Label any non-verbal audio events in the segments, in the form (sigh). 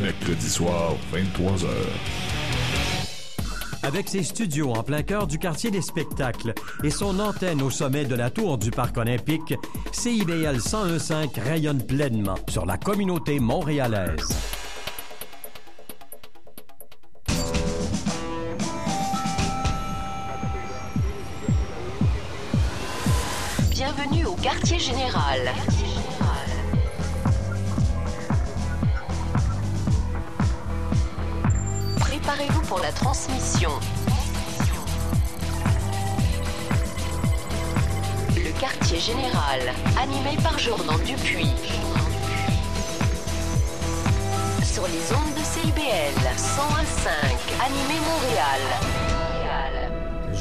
Mercredi soir, 23h. Avec ses studios en plein cœur du quartier des spectacles et son antenne au sommet de la tour du Parc olympique, CIBL 1015 rayonne pleinement sur la communauté montréalaise. Bienvenue au quartier général. Préparez-vous pour la transmission. Le quartier général, animé par Jordan Dupuis. Sur les ondes de CIBL 101.5, animé Montréal.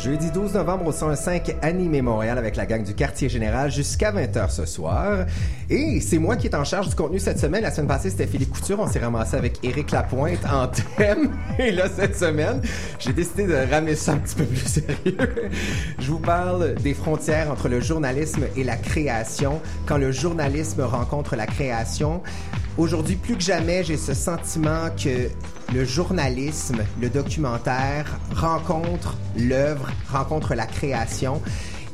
Jeudi 12 novembre au 105 Animé Montréal avec la gang du quartier général jusqu'à 20h ce soir. Et c'est moi qui est en charge du contenu cette semaine. La semaine passée, c'était Philippe Couture. On s'est ramassé avec Éric Lapointe en thème. (laughs) Et là, cette semaine, j'ai décidé de ramener ça un petit peu plus sérieux. Je vous parle des frontières entre le journalisme et la création. Quand le journalisme rencontre la création, Aujourd'hui, plus que jamais, j'ai ce sentiment que le journalisme, le documentaire rencontre l'œuvre, rencontre la création.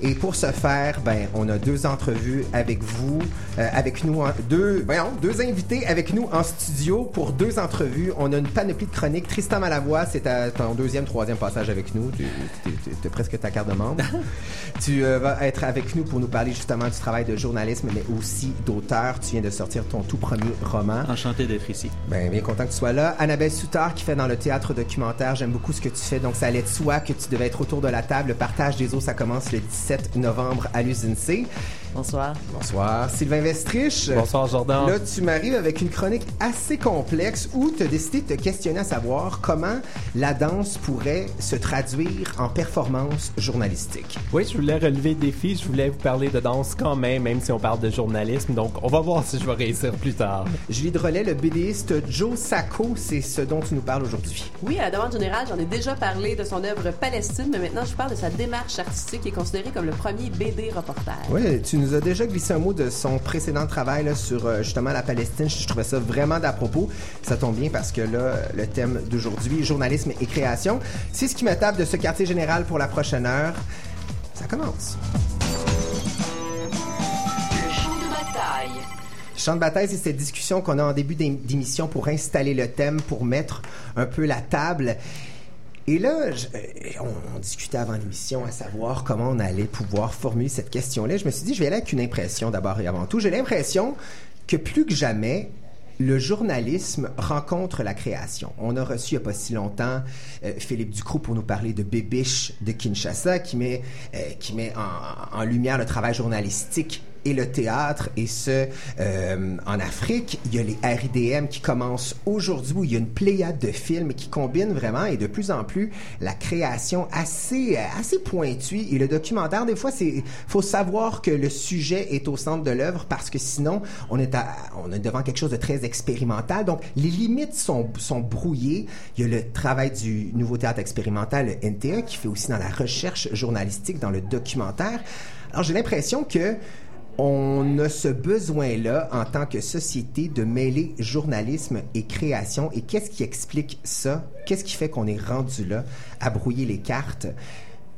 Et pour ce faire, ben, on a deux entrevues avec vous, euh, avec nous, en- deux, voyons, deux invités avec nous en studio pour deux entrevues. On a une panoplie de chroniques. Tristan Malavoie, c'est ton deuxième, troisième passage avec nous. Tu es presque ta carte de membre. (laughs) tu euh, vas être avec nous pour nous parler justement du travail de journalisme, mais aussi d'auteur. Tu viens de sortir ton tout premier roman. Enchanté d'être ici. Ben, bien content que tu sois là. Annabelle Soutard qui fait dans le théâtre documentaire. J'aime beaucoup ce que tu fais. Donc, ça allait de soi que tu devais être autour de la table. Le partage des eaux, ça commence le 17 novembre à l'usine C. Bonsoir. Bonsoir. Sylvain Vestriche. Bonsoir, Jordan. Là, tu m'arrives avec une chronique assez complexe où tu as décidé de te questionner à savoir comment la danse pourrait se traduire en performance journalistique. Oui, je voulais relever le défi. Je voulais vous parler de danse quand même, même si on parle de journalisme. Donc, on va voir si je vais réussir plus tard. Julie Drolet, le BDiste Joe Sacco, c'est ce dont tu nous parles aujourd'hui. Oui, à la demande générale, j'en ai déjà parlé de son œuvre Palestine, mais maintenant je parle de sa démarche artistique qui est considérée comme le premier BD reporter. Oui, tu nous as déjà glissé un mot de son précédent travail là, sur euh, justement la Palestine. Je trouvais ça vraiment d'à propos. Ça tombe bien parce que là, le thème d'aujourd'hui, journalisme et création, c'est ce qui me tape de ce quartier général pour la prochaine heure. Ça commence. Le champ de bataille. Champ de bataille, c'est cette discussion qu'on a en début d'ém- d'émission pour installer le thème, pour mettre un peu la table. Et là, euh, on, discutait avant l'émission à savoir comment on allait pouvoir formuler cette question-là. Je me suis dit, je vais aller avec une impression d'abord et avant tout. J'ai l'impression que plus que jamais, le journalisme rencontre la création. On a reçu il n'y a pas si longtemps euh, Philippe Ducrot pour nous parler de Bébiche de Kinshasa qui met, euh, qui met en lumière le travail journalistique et le théâtre, et ce, euh, en Afrique. Il y a les RIDM qui commencent aujourd'hui, où il y a une pléiade de films qui combinent vraiment, et de plus en plus, la création assez, assez pointue. Et le documentaire, des fois, c'est faut savoir que le sujet est au centre de l'œuvre, parce que sinon, on est, à- on est devant quelque chose de très expérimental. Donc, les limites sont, sont brouillées. Il y a le travail du Nouveau Théâtre expérimental, le NTA, qui fait aussi dans la recherche journalistique, dans le documentaire. Alors, j'ai l'impression que on a ce besoin-là en tant que société de mêler journalisme et création. Et qu'est-ce qui explique ça? Qu'est-ce qui fait qu'on est rendu là à brouiller les cartes?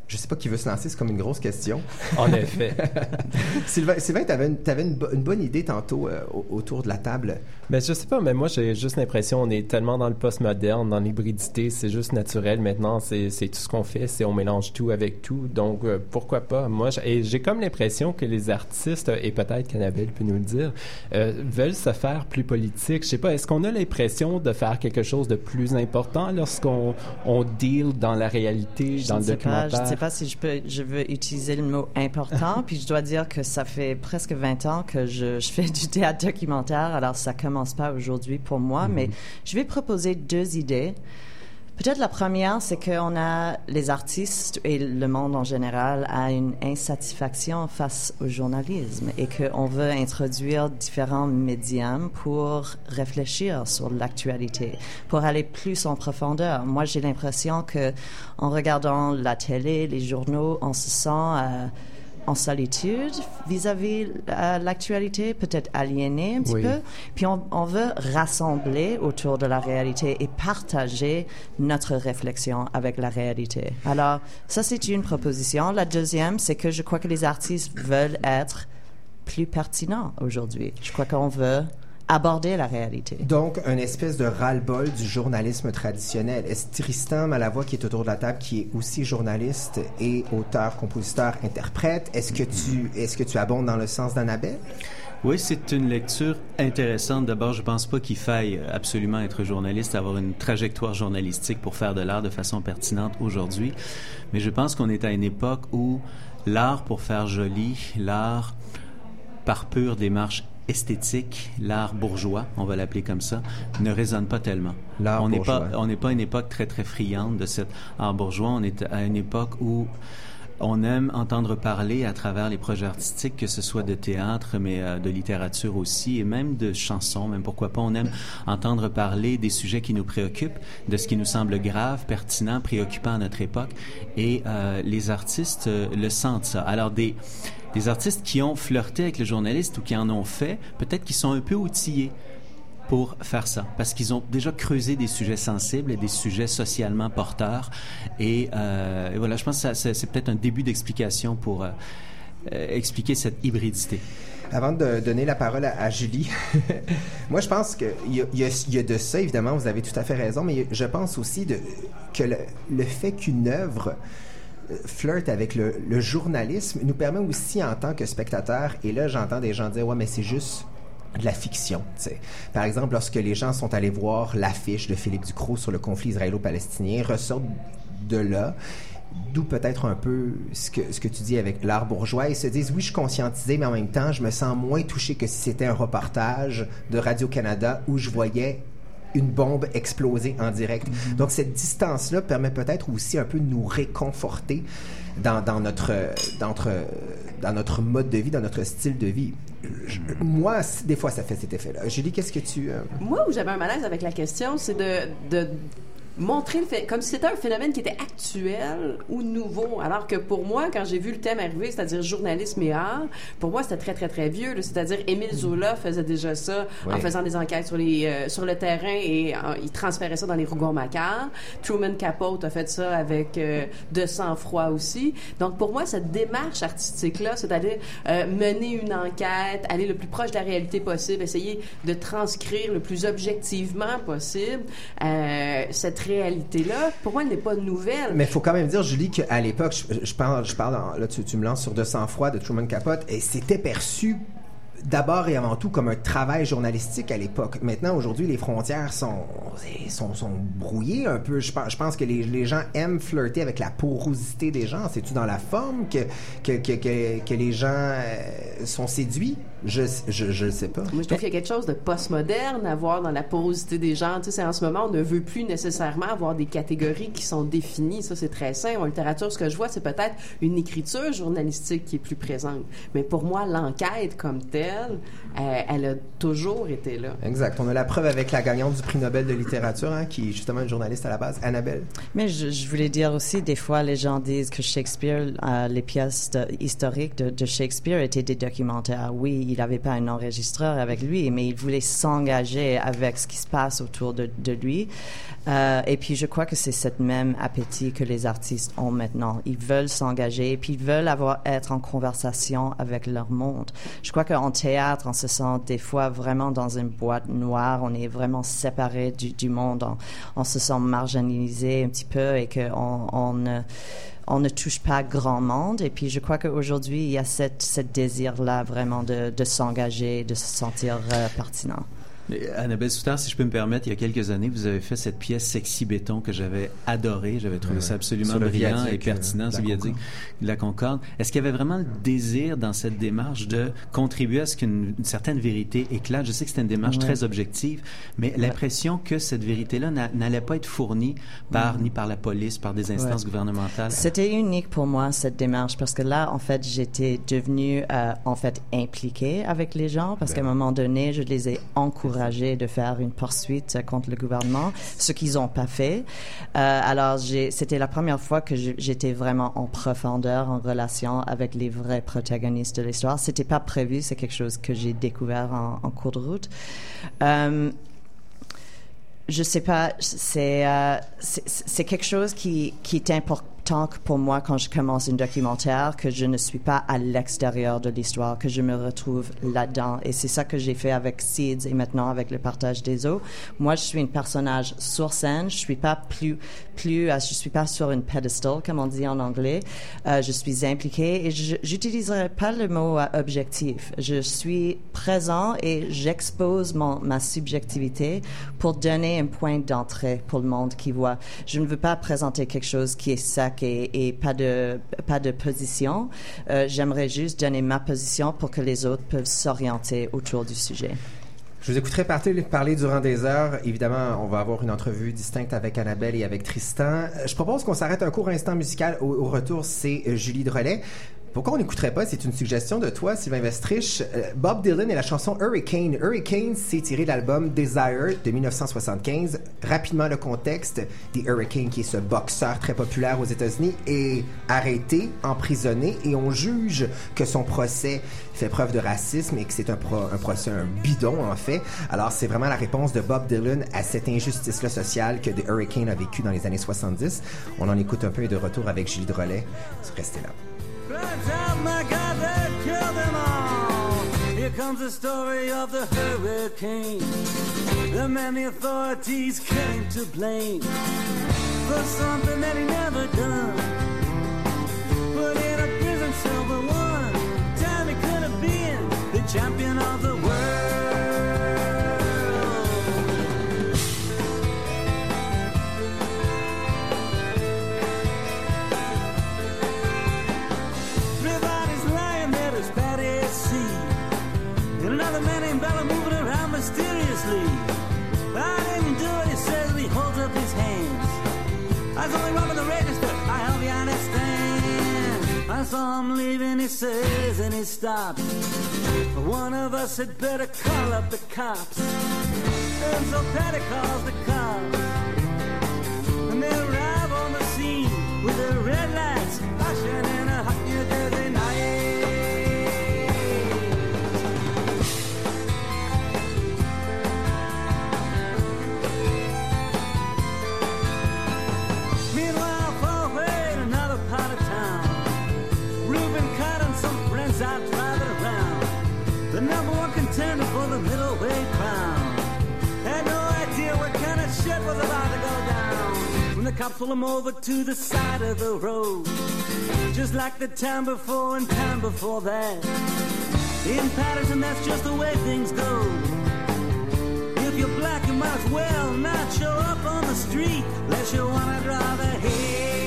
Je sais pas qui veut se lancer, c'est comme une grosse question. En effet. (laughs) Sylvain, Sylvain tu avais, une, t'avais une, bo- une bonne idée tantôt euh, au- autour de la table. Mais je sais pas, mais moi j'ai juste l'impression on est tellement dans le postmoderne, dans l'hybridité, c'est juste naturel maintenant, c'est c'est tout ce qu'on fait, c'est on mélange tout avec tout, donc euh, pourquoi pas? Moi j'ai comme l'impression que les artistes et peut-être qu'Annabelle peut nous le dire euh, veulent se faire plus politique. Je sais pas, est-ce qu'on a l'impression de faire quelque chose de plus important lorsqu'on on deal dans la réalité, Je dans le pas, documentaire sais pas si je peux, je veux utiliser le mot important, puis je dois dire que ça fait presque 20 ans que je, je fais du théâtre documentaire, alors ça commence pas aujourd'hui pour moi, mais je vais proposer deux idées. Peut-être la première, c'est qu'on a les artistes et le monde en général a une insatisfaction face au journalisme et qu'on veut introduire différents médiums pour réfléchir sur l'actualité, pour aller plus en profondeur. Moi, j'ai l'impression que en regardant la télé, les journaux, on se sent euh, en solitude vis-à-vis euh, l'actualité, peut-être aliéné un petit Oui. peu. Puis on, on veut rassembler autour de la réalité et partager notre réflexion avec la réalité. Alors, ça, c'est une proposition. La deuxième, c'est que je crois que les artistes veulent être plus pertinents aujourd'hui. Je crois qu'on veut aborder la réalité. Donc, une espèce de ras-le-bol du journalisme traditionnel. Est-ce Tristan Malavoie, qui est autour de la table, qui est aussi journaliste et auteur, compositeur, interprète, est-ce que tu, est-ce que tu abondes dans le sens d'Annabelle? Oui, c'est une lecture intéressante. D'abord, je pense pas qu'il faille absolument être journaliste, avoir une trajectoire journalistique pour faire de l'art de façon pertinente aujourd'hui. Mais je pense qu'on est à une époque où l'art pour faire joli, l'art par pure démarche esthétique, l'art bourgeois, on va l'appeler comme ça, ne résonne pas tellement. L'art on n'est pas, on n'est pas à une époque très très friande de cet art bourgeois. On est à une époque où on aime entendre parler à travers les projets artistiques, que ce soit de théâtre, mais euh, de littérature aussi, et même de chansons, même pourquoi pas. On aime entendre parler des sujets qui nous préoccupent, de ce qui nous semble grave, pertinent, préoccupant à notre époque. Et euh, les artistes euh, le sentent ça. Alors des des artistes qui ont flirté avec le journaliste ou qui en ont fait, peut-être qu'ils sont un peu outillés pour faire ça, parce qu'ils ont déjà creusé des sujets sensibles et des sujets socialement porteurs. Et, euh, voilà, je pense que c'est peut-être un début d'explication pour euh, euh, expliquer cette hybridité. Avant de donner la parole à, Julie, (laughs) moi je pense qu'il y, a- de ça, évidemment, vous avez tout à fait raison, mais je pense aussi que le, fait qu'une œuvre flirte avec le, le journalisme nous permet aussi en tant que spectateur, et là j'entends des gens dire, ouais mais c'est juste de la fiction. Par exemple, lorsque les gens sont allés voir l'affiche de Philippe Ducrot sur le conflit israélo-palestinien, ressortent de là, d'où peut-être un peu ce que, ce que tu dis avec l'art bourgeois, ils se disent, oui, je suis conscientisé, mais en même temps, je me sens moins touché que si c'était un reportage de Radio-Canada où je voyais une bombe exploser en direct. Donc, cette distance-là permet peut-être aussi un peu de nous réconforter dans, dans, notre, dans, notre, dans notre mode de vie, dans notre style de vie. Moi, des fois, ça fait cet effet-là. Julie, qu'est-ce que tu... euh, Moi, où j'avais un malaise avec la question, c'est de montrer le fait, comme si c'était un phénomène qui était actuel ou nouveau. Alors que pour moi, quand j'ai vu le thème arriver, c'est-à-dire journalisme et art, pour moi, c'était très, très, très vieux. C'est-à-dire, Émile Zola faisait déjà ça en faisant des enquêtes sur, les, euh, sur le terrain et euh, il transférait ça dans les Rougon-Macquart. Truman Capote a fait ça avec euh, De sang-froid aussi. Donc, pour moi, cette démarche artistique-là, c'est-à-dire euh, mener une enquête, aller le plus proche de la réalité possible, essayer de transcrire le plus objectivement possible cette réalité-là, pour moi, elle n'est pas nouvelle. Mais il faut quand même dire, Julie, qu'à l'époque, je, parle, je parle là, tu, tu me lances sur De sang-froid de Truman Capote, et c'était perçu d'abord et avant tout comme un travail journalistique à l'époque. Maintenant, aujourd'hui, les frontières sont, sont, sont brouillées un peu. Je pense, que les, les gens aiment flirter avec la porosité des gens. C'est-tu dans la forme que, que, que, que, que les gens euh, sont séduits? Je je, je sais pas. Moi, je trouve qu'il y a quelque chose de postmoderne à voir dans la porosité des gens. Tu sais, en ce moment, on ne veut plus nécessairement avoir des catégories qui sont définies. Ça, c'est très simple. En littérature, ce que je vois, c'est peut-être une écriture journalistique qui est plus présente. Mais pour moi, l'enquête comme telle, euh, elle a toujours été là. Exact. On a la preuve avec la gagnante du prix Nobel de littérature, hein, qui est justement une journaliste à la base, Annabelle. Mais je, je voulais dire aussi, des fois, les gens disent que Shakespeare, euh, les pièces de- historiques de, de Shakespeare étaient des documentaires. Oui, il n'avait pas un enregistreur avec lui, mais il voulait s'engager avec ce qui se passe autour de, lui. Euh, et puis, je crois que c'est cette même appétit que les artistes ont maintenant. Ils veulent s'engager, puis ils veulent avoir, être en conversation avec leur monde. Je crois qu'en théâtre, on se sent des fois vraiment dans une boîte noire. On est vraiment séparé du, monde. On, se sent marginalisé un petit peu et qu'on on on ne touche pas grand monde. Et puis, je crois qu'aujourd'hui, il y a cette, cette désir-là vraiment de, de s'engager, de se sentir euh, pertinent. Mais, Annabelle Soutard, si je peux me permettre, il y a quelques années, vous avez fait cette pièce Sexy Béton que j'avais adorée. J'avais trouvé Ouais, ça absolument brillant et pertinent, euh, de ce la Concorde. de la Concorde. Est-ce qu'il y avait vraiment le désir dans cette démarche de contribuer à ce qu'une une certaine vérité éclate? Je sais que c'était une démarche Ouais. très objective, mais l'impression que cette vérité-là n'a- n'allait pas être fournie par, ni par la police, par des instances Ouais. gouvernementales. C'était unique pour moi cette démarche parce que là, en fait, j'étais devenue euh, en fait impliquée avec les gens parce qu'à un moment donné, je les ai de faire une poursuite contre le gouvernement, ce qu'ils n'ont pas fait. Euh, alors, c'était la première fois que j'étais vraiment en profondeur en relation avec les vrais protagonistes de l'histoire. C'était pas prévu, c'est quelque chose que j'ai découvert en, cours de route. Euh, je sais pas, c'est euh, quelque chose qui est important pour moi quand je commence un documentaire, que je ne suis pas à l'extérieur de l'histoire, que je me retrouve là-dedans. Et c'est ça que j'ai fait avec Seeds et maintenant avec le partage des eaux. Moi, je suis un personnage sur scène, je suis pas plus, plus, euh, je suis pas sur une pedestal, comme on dit en anglais. Euh, je suis impliquée et j'utiliserai pas le mot euh, objectif. Je suis présent et j'expose ma subjectivité pour donner un point d'entrée pour le monde qui voit. Je ne veux pas présenter quelque chose qui est sec et, et pas de pas de position. Euh, J'aimerais juste donner ma position pour que les autres peuvent s'orienter autour du sujet. Je vous écouterai parler, durant des heures. Évidemment, on va avoir une entrevue distincte avec Annabelle et avec Tristan. Euh, Je propose qu'on s'arrête un court instant musical. Au, retour, c'est Julie Drolet. Pourquoi on n'écouterait pas? C'est une suggestion de toi, Sylvain Vestrich. Euh, Bob Dylan et la chanson Hurricane. Hurricane, c'est tiré de l'album Desire de 1975. Rapidement, le contexte. The Hurricane, qui est ce boxeur très populaire aux États-Unis, est arrêté, emprisonné, et on juge que son procès fait preuve de racisme et que c'est un, pro- un procès, un bidon, en fait. Alors, c'est vraiment la réponse de Bob Dylan à cette injustice-là sociale que The Hurricane a vécu dans les années 70. On en écoute un peu et de retour avec Julie Drolet. Restez là. Cries out, my God, they killed them all. Here comes the story of the hurricane. The man the authorities came to blame for something that he never done. Put in a prison cell for one time he could have been the champion of the understand. I saw him leaving, he says, and he stops. One of us had better call up the cops. And so Patty calls the cops. And they arrive on the scene with their red lights flashing in a hot New Jersey night. Cops pull him over to the side of the road. Just like the time before and time before that. In Patterson, that's just the way things go. If you're black, you might as well not show up on the street unless you wanna drive ahead.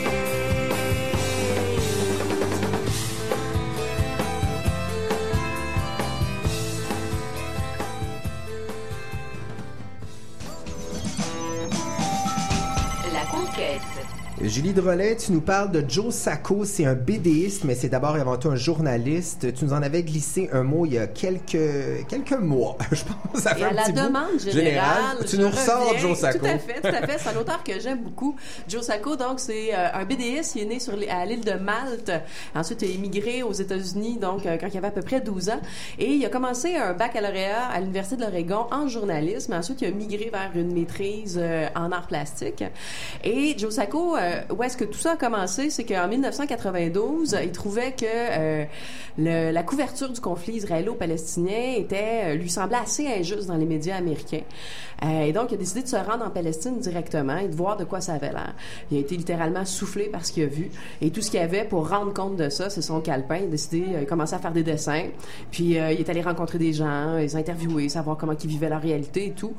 La conquête. Julie Drolet, tu nous parles de Joe Sacco. C'est un BDiste, mais c'est d'abord et avant tout un journaliste. Tu nous en avais glissé un mot il y a quelques, quelques mois. (laughs) Je pense ça fait Et un à la petit bout. demande générale, Tu nous ressors Joe Sacco. Tout à fait, tout à fait. C'est un auteur que j'aime beaucoup. Joe Sacco, donc, c'est euh, un BDiste. Il est né sur les- à l'île de Malte. Ensuite, il a immigré aux États-Unis, donc, euh, quand il avait à peu près 12 ans. Et il a commencé un baccalauréat à l'Université de l'Oregon en journalisme. Ensuite, il a migré vers une maîtrise euh, en arts plastiques. Et Joe Sacco, euh, où est-ce que tout ça a commencé? C'est qu'en 1992, il trouvait que euh, la couverture du conflit israélo-palestinien était, euh, lui semblait assez injuste dans les médias américains. Et donc, il a décidé de se rendre en Palestine directement et de voir de quoi ça avait l'air. Il a été littéralement soufflé par ce qu'il a vu. Et tout ce qu'il avait pour rendre compte de ça, c'est son calepin. Il a décidé, il a commencé à faire des dessins. Puis, il est allé rencontrer des gens, les interviewer, savoir comment ils vivaient leur réalité et tout.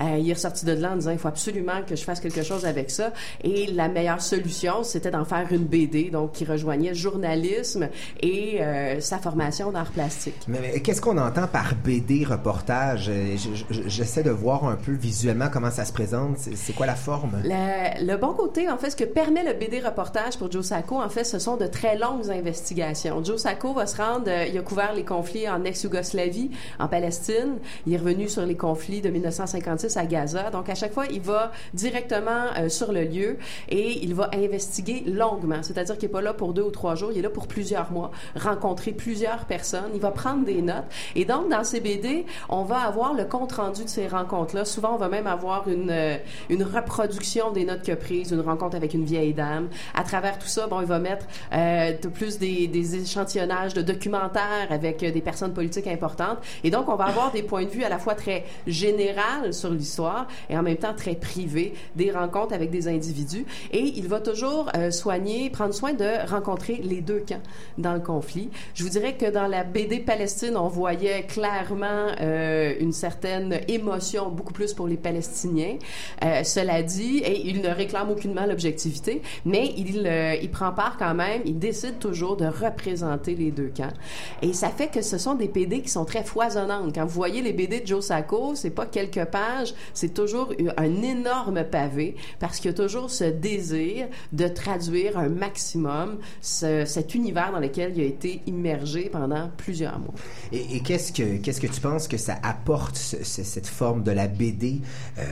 Il est ressorti de là en disant, il faut absolument que je fasse quelque chose avec ça. Et la meilleure meilleure solution, c'était d'en faire une BD, donc qui rejoignait journalisme et euh, sa formation d'art plastique. Mais, mais qu'est-ce qu'on entend par BD reportage? Euh, je- je- J'essaie de voir un peu visuellement comment ça se présente. C'est c'est quoi la forme? Le, le bon côté, en fait, ce que permet le BD reportage pour Joe Sacco, en fait, ce sont de très longues investigations. Joe Sacco va se rendre, euh, il a couvert les conflits en ex-Yougoslavie, en Palestine. Il est revenu sur les conflits de 1956 à Gaza. Donc, à chaque fois, il va directement euh, sur le lieu et il va investiguer longuement. C'est-à-dire qu'il n'est pas là pour deux ou trois jours, il est là pour plusieurs mois, rencontrer plusieurs personnes. Il va prendre des notes. Et donc, dans ces BD, on va avoir le compte-rendu de ces rencontres-là. Souvent, on va même avoir une, euh, une reproduction des notes a prises, une rencontre avec une vieille dame. À travers tout ça, bon, il va mettre euh, plus des, des échantillonnages de documentaires avec euh, des personnes politiques importantes. Et donc, on va avoir des points de vue à la fois très générales sur l'histoire et en même temps très privés, des rencontres avec des individus. Et il va toujours euh, soigner, prendre soin de rencontrer les deux camps dans le conflit. Je vous dirais que dans la BD Palestine, on voyait clairement euh, une certaine émotion, beaucoup plus pour les Palestiniens. Euh, cela dit, il ne réclame aucunement l'objectivité, mais il, il prend part quand même, il décide toujours de représenter les deux camps. Et ça fait que ce sont des BD qui sont très foisonnantes. Quand vous voyez les BD de Joe Sacco, c'est pas quelques pages, c'est toujours un énorme pavé parce qu'il y a toujours ce désir de traduire un maximum ce- cet univers dans lequel il a été immergé pendant plusieurs mois. Et, qu'est-ce que que tu penses que ça apporte ce- ce- cette forme de la BD euh,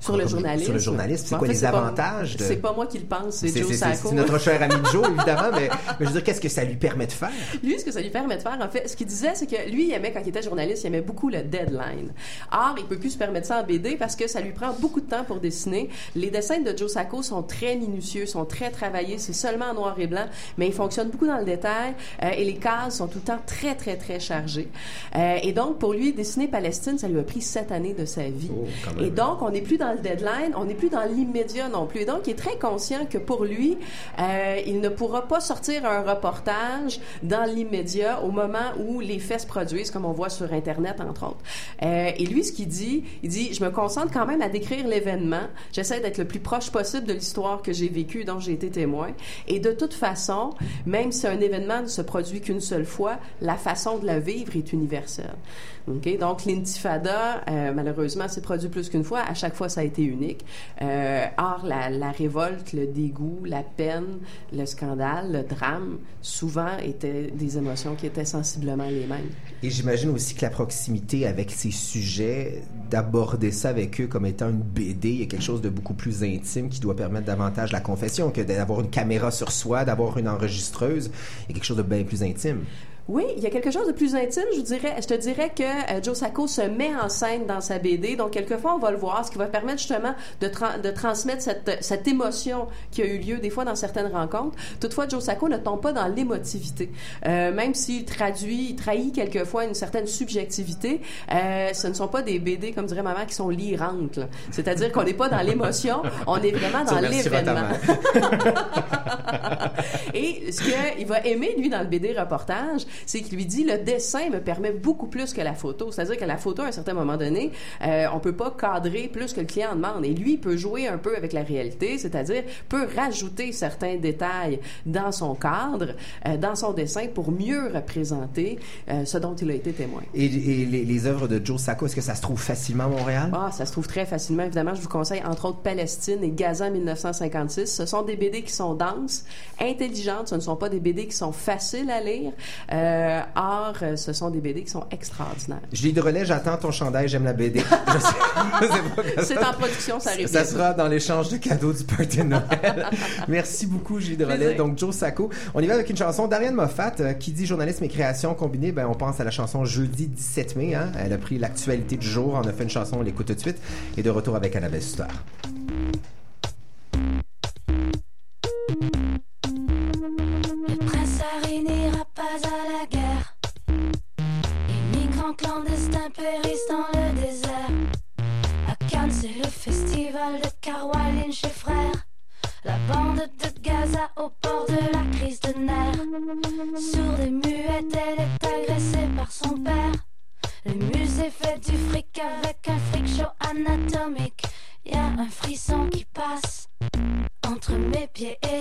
Sur le journalisme. Sur le journalisme, c'est quoi les avantages de C'est pas moi qui le pense, c'est Joe Sacco. c'est notre cher ami (laughs) Joe évidemment, mais, je veux dire qu'est-ce que ça lui permet de faire? Lui, ce que ça lui permet de faire, en fait, ce qu'il disait, c'est que lui, il aimait, quand il était journaliste, il aimait beaucoup le deadline. Or, il peut plus se permettre ça en BD parce que ça lui prend beaucoup de temps pour dessiner. Les dessins de Joe Sacco sont très minutieux, sont très travaillés, c'est seulement en noir et blanc, mais ils fonctionnent beaucoup dans le détail euh, et les cases sont tout le temps très, très, très chargées. Euh, et donc, pour lui, dessiner Palestine, ça lui a pris sept années de sa vie. Oh, quand même. Et donc, on n'est plus dans le deadline, on n'est plus dans l'immédiat non plus. Et donc, il est très conscient que pour lui, euh, il ne pourra pas sortir un reportage dans l'immédiat au moment où les faits se produisent, comme on voit sur Internet, entre autres. Euh, et lui, ce qu'il dit, il dit, je me concentre quand même à décrire l'événement. J'essaie d'être le plus proche possible de l'histoire que j'ai vécue, dont j'ai été témoin. Et de toute façon, même si un événement ne se produit qu'une seule fois, la façon de la vivre est universelle. Donc, l'intifada, euh, malheureusement, s'est produit plus qu'une fois. À chaque fois, ça a été unique. Euh, or, la, révolte, le dégoût, la peine, le scandale, le drame, souvent étaient des émotions qui étaient sensiblement les mêmes. Et j'imagine aussi que la proximité avec ces sujets, d'aborder ça avec eux comme étant une BD, il quelque chose de beaucoup plus intime qui doit permettre davantage la confession que d'avoir une caméra sur soi, d'avoir une enregistreuse. Il y a quelque chose de bien plus intime. Oui, il y a quelque chose de plus intime. Je, vous dirais, je te dirais que euh, Joe Sacco se met en scène dans sa BD. Donc, quelquefois, on va le voir, ce qui va permettre justement de, tra- de transmettre cette, cette émotion qui a eu lieu des fois dans certaines rencontres. Toutefois, Joe Sacco ne tombe pas dans l'émotivité. Euh, même s'il traduit, il trahit quelquefois une certaine subjectivité, euh, ce ne sont pas des BD, comme dirait maman, qui sont lirantes. C'est-à-dire qu'on n'est pas dans l'émotion, on est vraiment dans l'événement. (laughs) Et ce qu'il va aimer, lui, dans le BD reportage, c'est qu'il lui dit le dessin me permet beaucoup plus que la photo. C'est-à-dire que la photo, à un certain moment donné, euh, on peut pas cadrer plus que le client en demande. Et lui, il peut jouer un peu avec la réalité, c'est-à-dire peut rajouter certains détails dans son cadre, euh, dans son dessin, pour mieux représenter euh, ce dont il a été témoin. Et, et les, les œuvres de Joe Sacco, est-ce que ça se trouve facilement à Montréal? Ah, ça se trouve très facilement. Évidemment, je vous conseille entre autres Palestine et Gaza 1956. Ce sont des BD qui sont denses, intelligentes. Ce ne sont pas des BD qui sont faciles à lire. Euh, or, euh, ce sont des BD qui sont extraordinaires. Julie de Relais, j'attends ton chandail, j'aime la BD. (laughs) C'est en production, ça arrive. Ça sera dans l'échange de cadeaux du party de Noël. (laughs) Merci beaucoup, Gilles de Relais. Plaisir. Donc, Joe Sacco. On y va avec une chanson d'Ariane Moffat, euh, qui dit journalisme et création combiné. Ben, on pense à la chanson jeudi 17 mai. Hein? Elle a pris l'actualité du jour, on a fait une chanson, on l'écoute tout de suite. Et de retour avec Annabelle Sutter. Pas à la guerre. Les migrants clandestins périssent dans le désert. À Cannes, c'est le festival de Carwalin chez frères. La bande de Gaza au bord de la crise de nerfs. Sourde et muette, elle est agressée par son père. Le musée fait du fric avec un fric show anatomique. Y a un frisson qui passe. pieds et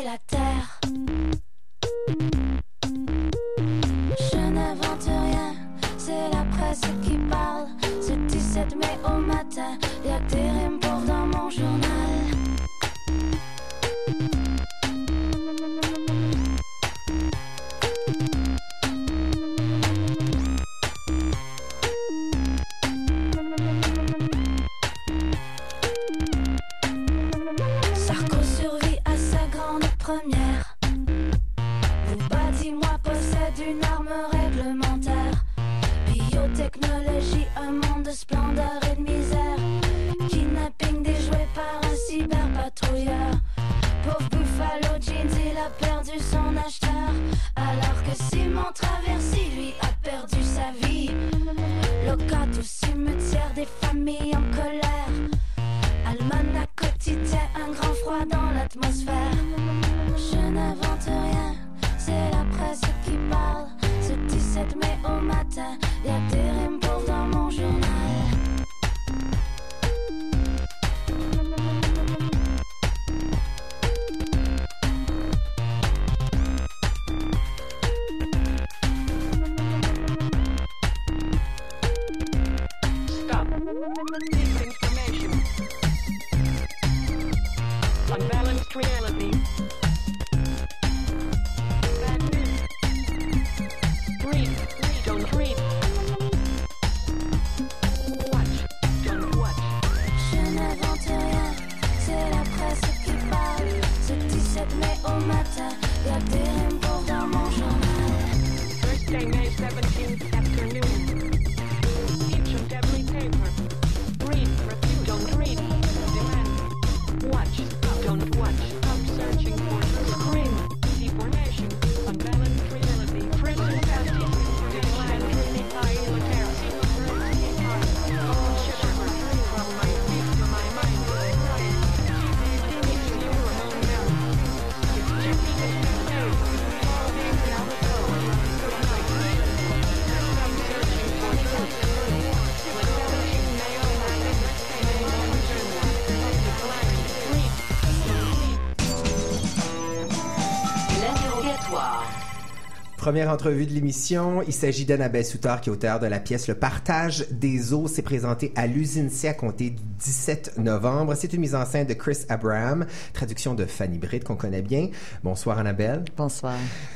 Première entrevue de l'émission, il s'agit d'Annabelle Soutard qui est auteure de la pièce Le partage des eaux. C'est présenté à l'usine C à compter du 17 novembre. C'est une mise en scène de Chris Abraham, traduction de Fanny Britt qu'on connaît bien. Bonsoir Annabelle. Bonsoir.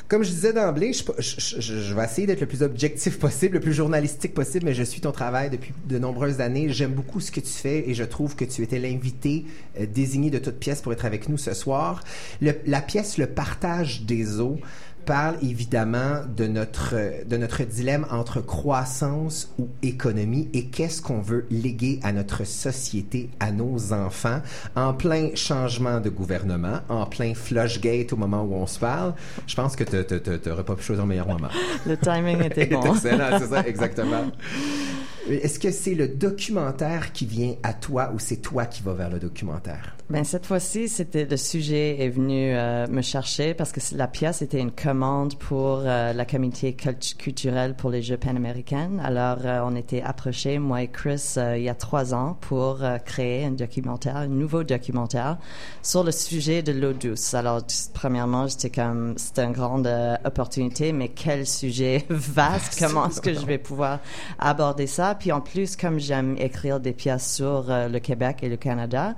Comme je disais d'emblée, je, je- je- je vais essayer d'être le plus objectif possible, le plus journalistique possible, mais je suis ton travail depuis de nombreuses années. J'aime beaucoup ce que tu fais et je trouve que tu étais l'invité euh, désigné de toute pièce pour être avec nous ce soir. Le- la pièce Le partage des eaux parle évidemment de notre de notre dilemme entre croissance ou économie et qu'est-ce qu'on veut léguer à notre société, à nos enfants, en plein changement de gouvernement, en plein flushgate au moment où on se parle. Je pense que tu n'aurais pas pu choisir un meilleur moment. Le timing était (laughs) bon. Excellent, c'est ça, exactement. (laughs) Est-ce que c'est le documentaire qui vient à toi ou c'est toi qui vas vers le documentaire? Ben, cette fois-ci, c'était le sujet est venu euh, me chercher parce que la pièce était une commande pour euh, la communauté cult- culturelle pour les Jeux panaméricains. Alors, euh, on était approchés, moi et Chris, il y a trois ans pour créer un documentaire, un nouveau documentaire sur le sujet de l'eau douce. Alors, premièrement, j'étais comme, c'est une grande opportunité, mais quel sujet (laughs) vaste, comment est-ce que je vais pouvoir aborder ça? Puis en plus, comme j'aime écrire des pièces sur euh, le Québec et le Canada,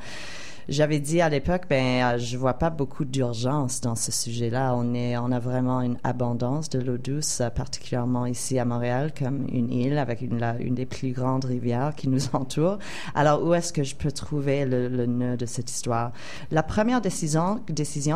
j'avais dit à l'époque, ben, euh, je vois pas beaucoup d'urgence dans ce sujet-là. On est, on a vraiment une abondance de l'eau douce, euh, particulièrement ici à Montréal, comme une île avec une, des plus grandes rivières qui nous (laughs) entoure. Alors, où est-ce que je peux trouver le, nœud de cette histoire? La première décision,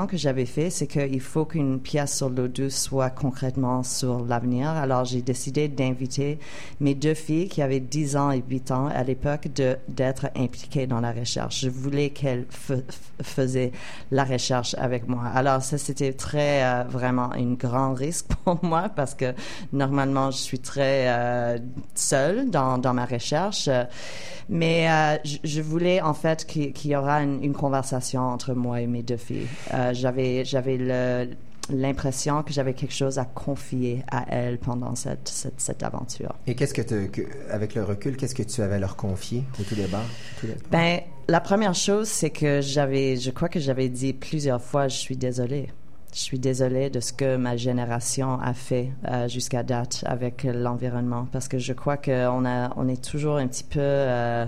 que j'avais faite, c'est qu'il faut qu'une pièce sur l'eau douce soit concrètement sur l'avenir. Alors, j'ai décidé d'inviter mes deux filles qui avaient 10 ans et 8 ans à l'époque d'être impliquées dans la recherche. Je voulais qu'elles f- f- faisaient la recherche avec moi. Alors, ça, c'était très, euh, vraiment un grand risque (laughs) pour moi parce que normalement, je suis très euh, seule dans, dans ma recherche. Mais euh, je, voulais en fait qu'il y aura une, une conversation entre moi et mes deux filles. J'avais, j'avais le l'impression que j'avais quelque chose à confier à elle pendant cette, cette, cette aventure. Et qu'est-ce que, te- que- avec le recul, qu'est-ce que tu avais à leur confier au tout départ? Ben, la première chose, c'est que j'avais, je crois que j'avais dit plusieurs fois, je suis désolée. Je suis désolée de ce que ma génération a fait euh, jusqu'à date avec l'environnement, parce que je crois qu'on a, on est toujours un petit peu, euh,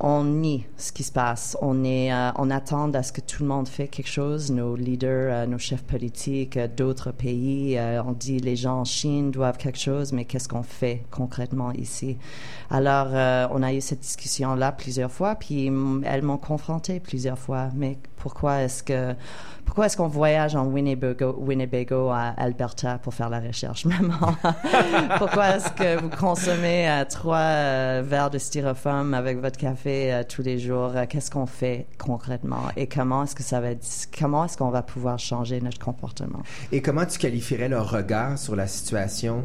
on nie ce qui se passe. On est, euh, on attend à ce que tout le monde fait quelque chose. Nos leaders, euh, nos chefs politiques euh, d'autres pays, euh, on dit les gens en Chine doivent quelque chose, mais qu'est-ce qu'on fait concrètement ici? Alors, euh, on a eu cette discussion-là plusieurs fois, puis elles m'ont confronté plusieurs fois. Mais pourquoi est-ce que pourquoi est-ce qu'on voyage en Winnebago, Winnebago à Alberta pour faire la recherche, (laughs) maman? pourquoi est-ce que vous consommez euh, trois euh, verres de styrofoam avec votre café euh, tous les jours? Qu'est-ce qu'on fait concrètement? Et comment est-ce que ça va comment est-ce qu'on va pouvoir changer notre comportement? Et comment tu qualifierais leur regard sur la situation?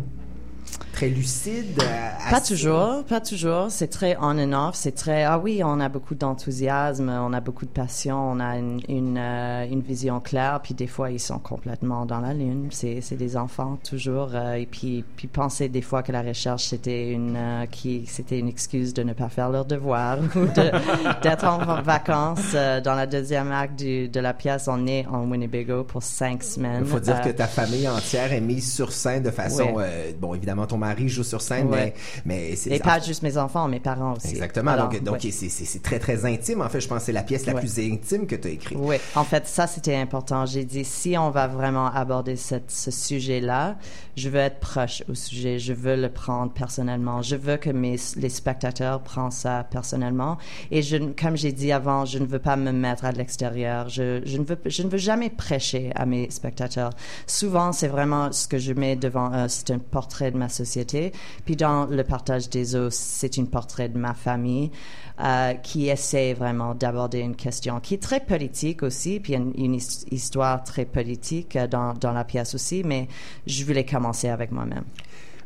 Très lucide? euh, Pas assez- toujours, pas toujours. C'est très on and off. C'est très ah oui, on a beaucoup d'enthousiasme, on a beaucoup de passion, on a une une, euh, une vision claire. Puis des fois, ils sont complètement dans la lune. C'est c'est des enfants toujours. euh, et puis puis penser des fois que la recherche c'était une euh, qui c'était une excuse de ne pas faire leur devoir (laughs) ou de- d'être en vacances dans la deuxième acte du, de la pièce. On est en Winnebago pour cinq semaines. Il faut dire que ta famille entière est mise sur scène de façon... Bon, évidemment, ton mari joue sur scène, Ouais. mais, mais c'est... et pas juste mes enfants, mes parents aussi. Exactement. Alors, donc, donc ouais. c'est, très, très intime. En fait, je pense que c'est la pièce la Ouais. plus intime que tu as écrite. Oui, en fait, ça, c'était important. J'ai dit, si on va vraiment aborder cette, ce sujet-là, je veux être proche au sujet. Je veux le prendre personnellement. Je veux que mes, les spectateurs prennent ça personnellement. Et je, comme j'ai dit avant, je ne veux pas me mettre à l'extérieur. Je, je, ne veux, je ne veux jamais prêcher à mes spectateurs. Souvent, c'est vraiment ce que je mets devant eux. C'est un portrait de ma société. Puis dans le partage des eaux, c'est un portrait de ma famille euh, qui essaie vraiment d'aborder une question qui est très politique aussi, puis une, une his- histoire très politique euh, dans, dans la pièce aussi, mais je voulais commencer avec moi-même.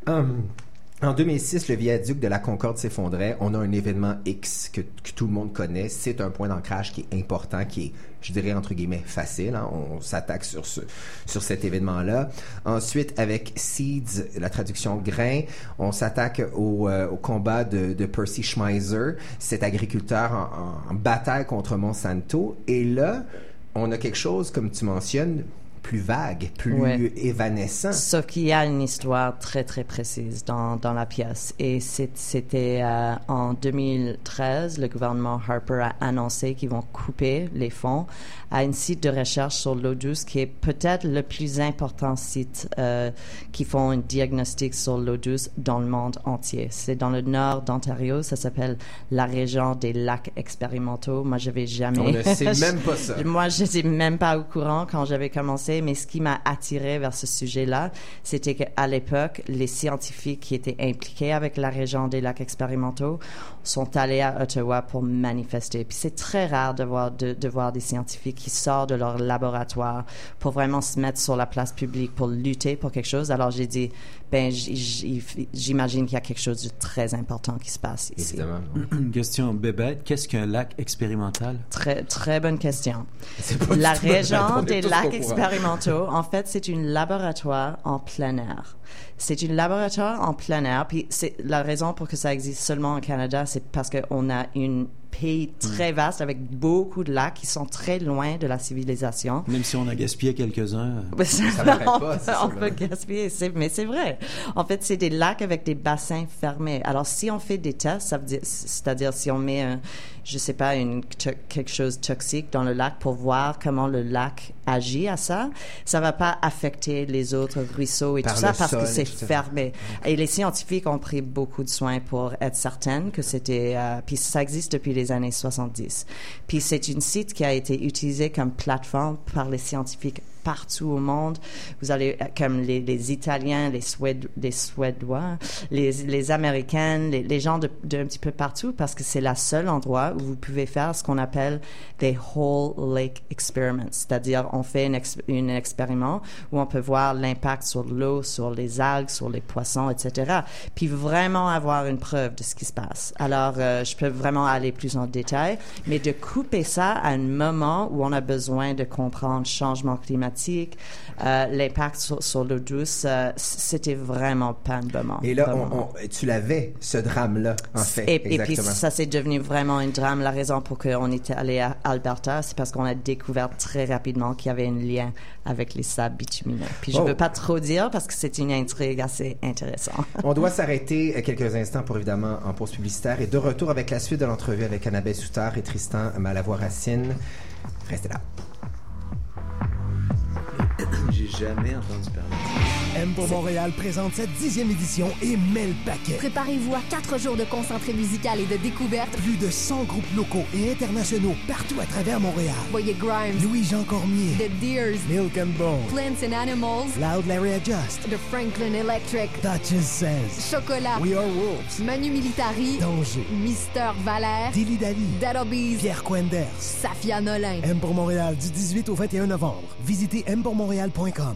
Hum, en 2006, le viaduc de la Concorde s'effondrait. On a un événement X que, tout le monde connaît. C'est un point d'ancrage qui est important, qui est, je dirais, entre guillemets, facile. hein. On s'attaque sur, ce, sur cet événement-là. Ensuite, avec Seeds, la traduction grain, on s'attaque au, euh, combat de, de Percy Schmeiser, cet agriculteur en, en- en bataille contre Monsanto. Et là, on a quelque chose, comme tu mentionnes, plus vague, plus Ouais. évanescent. Sauf qu'il y a une histoire très très précise dans, dans la pièce. Et c'était euh, en 2013, le gouvernement Harper a annoncé qu'ils vont couper les fonds à un site de recherche sur l'eau douce qui est peut-être le plus important site euh, qui font un diagnostic sur l'eau douce dans le monde entier. C'est dans le nord d'Ontario, ça s'appelle la région des lacs expérimentaux. Moi, j'avais jamais. On ne sait (laughs) même pas ça. Moi, je n'étais même pas au courant quand j'avais commencé, mais ce qui m'a attiré vers ce sujet-là, c'était qu'à l'époque, les scientifiques qui étaient impliqués avec la région des lacs expérimentaux sont allés à Ottawa pour manifester. Puis c'est très rare de voir, de, de voir des scientifiques qui sortent de leur laboratoire pour vraiment se mettre sur la place publique pour lutter pour quelque chose. Alors j'ai dit, ben j'imagine qu'il y a quelque chose de très important qui se passe ici. Évidemment. Une question bébête. Qu'est-ce qu'un lac expérimental? Très, très bonne question. La région des lacs expérimentaux, en fait, c'est un laboratoire en plein air. C'est un laboratoire en plein air. Puis c'est la raison pour que ça existe seulement au Canada, c'est parce qu'on a un pays très vaste avec beaucoup de lacs qui sont très loin de la civilisation. Même si on a gaspillé quelques-uns. (laughs) Ça n'arrête pas, on peut gaspiller, mais c'est vrai. En fait, c'est des lacs avec des bassins fermés. Alors, si on fait des tests, c'est-à-dire si on met, un, je sais pas, une, quelque chose toxique dans le lac pour voir comment le lac agit à ça, ça va pas affecter les autres ruisseaux et Par tout ça parce que c'est fermé. Et les scientifiques ont pris beaucoup de soins pour être certaines que c'était, euh, puis ça existe depuis les années 70. Puis c'est une site qui a été utilisé comme plateforme par les scientifiques partout au monde. Vous allez, comme les, les Italiens, les, Suéd- les Suédois, les, les Américains, les, les gens de, de un petit peu partout, parce que c'est la seule endroit où vous pouvez faire ce qu'on appelle des whole lake experiments. C'est-à-dire, on fait une, une expériment où on peut voir l'impact sur l'eau, sur les algues, sur les poissons, etc. Puis vraiment avoir une preuve de ce qui se passe. Alors, euh, je peux vraiment aller plus en détail, mais de couper ça à un moment où on a besoin de comprendre changement climatique, euh, l'impact sur, sur l'eau douce, euh, c'était vraiment pas un bon moment. Et là, on- on- tu l'avais, ce drame-là, en fait. Et, et puis ça c'est devenu vraiment un drame. La raison pour laquelle on était allé à Alberta, c'est parce qu'on a découvert très rapidement qu'il y avait un lien avec les sables bitumineux. Puis je Oh. veux pas trop dire parce que c'est une intrigue assez intéressante. On doit s'arrêter euh, quelques instants pour évidemment en pause publicitaire et de retour avec la suite de l'entrevue avec Annabelle Soutard et Tristan Malavoie-Racine. Restez là. J'ai jamais entendu parler. M pour Montréal présente cette dixième édition et met le paquet. Préparez-vous à quatre jours de concentré musical et de découverte. Plus de 100 groupes locaux et internationaux partout à travers Montréal. Voyez Grimes, Louis-Jean Cormier, The Deers, Milk and Bone, Plants and Animals, Loud Larry Adjust, The Franklin Electric, Duchess Says, Chocolat, We Are Wolves, Manu Militari, Danger, Mister Valère, Dilly Dally, Dead Obies, Pierre Quenders. Safia Nolin. M pour Montréal du 18 au 21 novembre. Visitez mpourmontréal.com.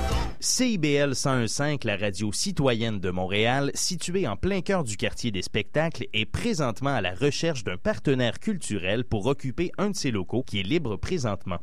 CIBL 1015, la radio citoyenne de Montréal, située en plein cœur du quartier des spectacles, est présentement à la recherche d'un partenaire culturel pour occuper un de ses locaux qui est libre présentement.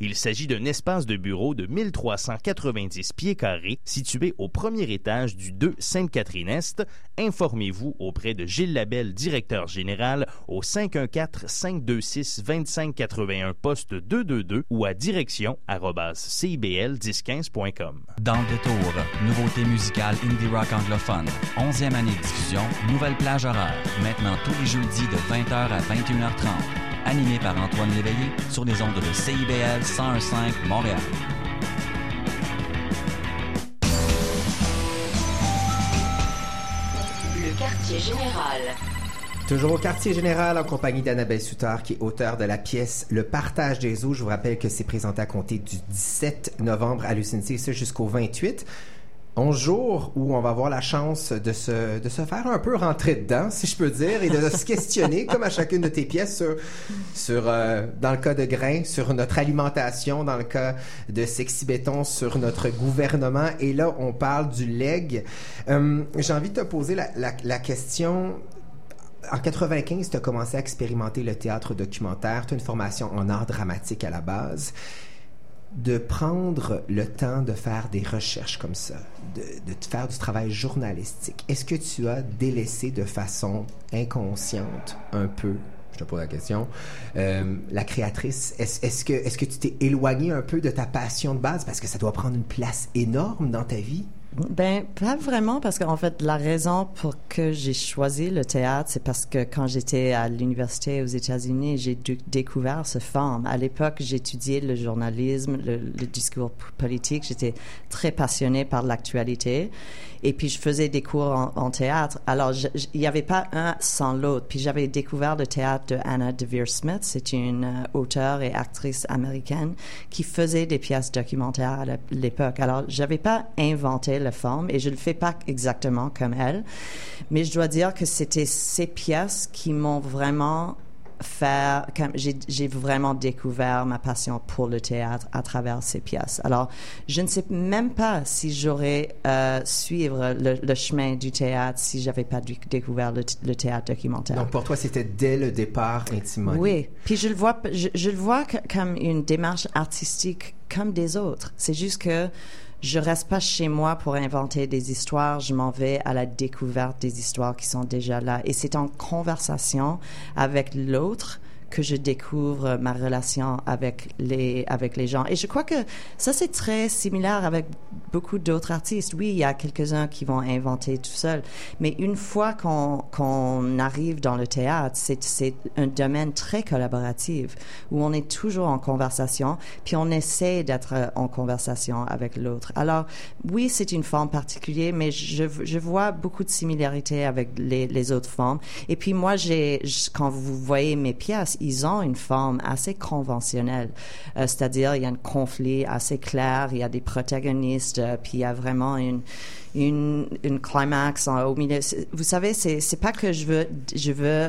Il s'agit d'un espace de bureau de 1390 pieds carrés situé au premier étage du 2 Sainte-Catherine-Est. Informez-vous auprès de Gilles Labelle, directeur général, au 514-526-2581 poste 222 ou à direction arobase cibl1015.com. Dans le détour, nouveauté musicale indie rock anglophone. 11e année de diffusion, nouvelle plage horaire. Maintenant tous les jeudis de 20h à 21h30. Animé par Antoine Léveillé sur les ondes de CIBL 1015 Montréal. Le quartier général. Toujours au quartier général en compagnie d'Annabelle Soutard, qui est auteure de la pièce Le partage des eaux. Je vous rappelle que c'est présenté à compter du 17 novembre à ça jusqu'au 28. 11 jours où on va avoir la chance de se, de se faire un peu rentrer dedans, si je peux dire, et de se questionner, comme à chacune de tes pièces, sur, sur euh, dans le cas de Grain, sur notre alimentation, dans le cas de Sexy Béton, sur notre gouvernement. Et là, on parle du leg. Euh, J'ai envie de te poser la question en 95, tu as commencé à expérimenter le théâtre documentaire. Tu as une formation en art dramatique à la base. De prendre le temps de faire des recherches comme ça, de, de faire du travail journalistique, est-ce que tu as délaissé de façon inconsciente un peu je te pose la question. Euh, la créatrice, est-ce est-ce que, est que tu t'es éloigné un peu de ta passion de base? Parce que ça doit prendre une place énorme dans ta vie? Ben, pas vraiment, parce qu'en fait, la raison pour que j'ai choisi le théâtre, c'est parce que quand j'étais à l'université aux États-Unis, j'ai dé- découvert ce forme. À l'époque, j'étudiais le journalisme, le, le discours politique. J'étais très passionnée par l'actualité. Et puis, je faisais des cours en, théâtre. Alors, il n'y avait pas un sans l'autre. Puis, j'avais découvert le théâtre de Anna DeVere Smith. C'est une euh, auteure et actrice américaine qui faisait des pièces documentaires à l'époque. Alors, j'avais pas inventé la forme et je le fais pas exactement comme elle. Mais je dois dire que c'était ces pièces qui m'ont vraiment faire j'ai vraiment découvert ma passion pour le théâtre à travers ces pièces. Alors, je ne sais même pas si j'aurais euh, suivre le, le chemin du théâtre si j'avais pas découvert le, le théâtre documentaire. Donc pour toi, c'était dès le départ intimement. Oui, puis je le vois, je, je le vois comme une démarche artistique comme des autres. C'est juste que je reste pas chez moi pour inventer des histoires. Je m'en vais à la découverte des histoires qui sont déjà là. Et c'est en conversation avec l'autre que je découvre ma relation avec les avec les gens. Et je crois que ça c'est très similaire avec beaucoup d'autres artistes. Oui il y a quelques-uns qui vont inventer tout seul mais une fois qu'on qu'on arrive dans le théâtre c'est un domaine très collaboratif où on est toujours en conversation puis on essaie d'être euh, en conversation avec l'autre. Alors oui c'est une forme particulière mais je je vois beaucoup de similarités avec les les autres formes. Et puis moi j'ai quand vous voyez mes pièces ils ont une forme assez conventionnelle. Euh, C'est-à-dire, il y a un conflit assez clair, il y a des protagonistes, euh, puis il y a vraiment une une, climax en- au milieu. Vous savez, c'est pas que je veux je veux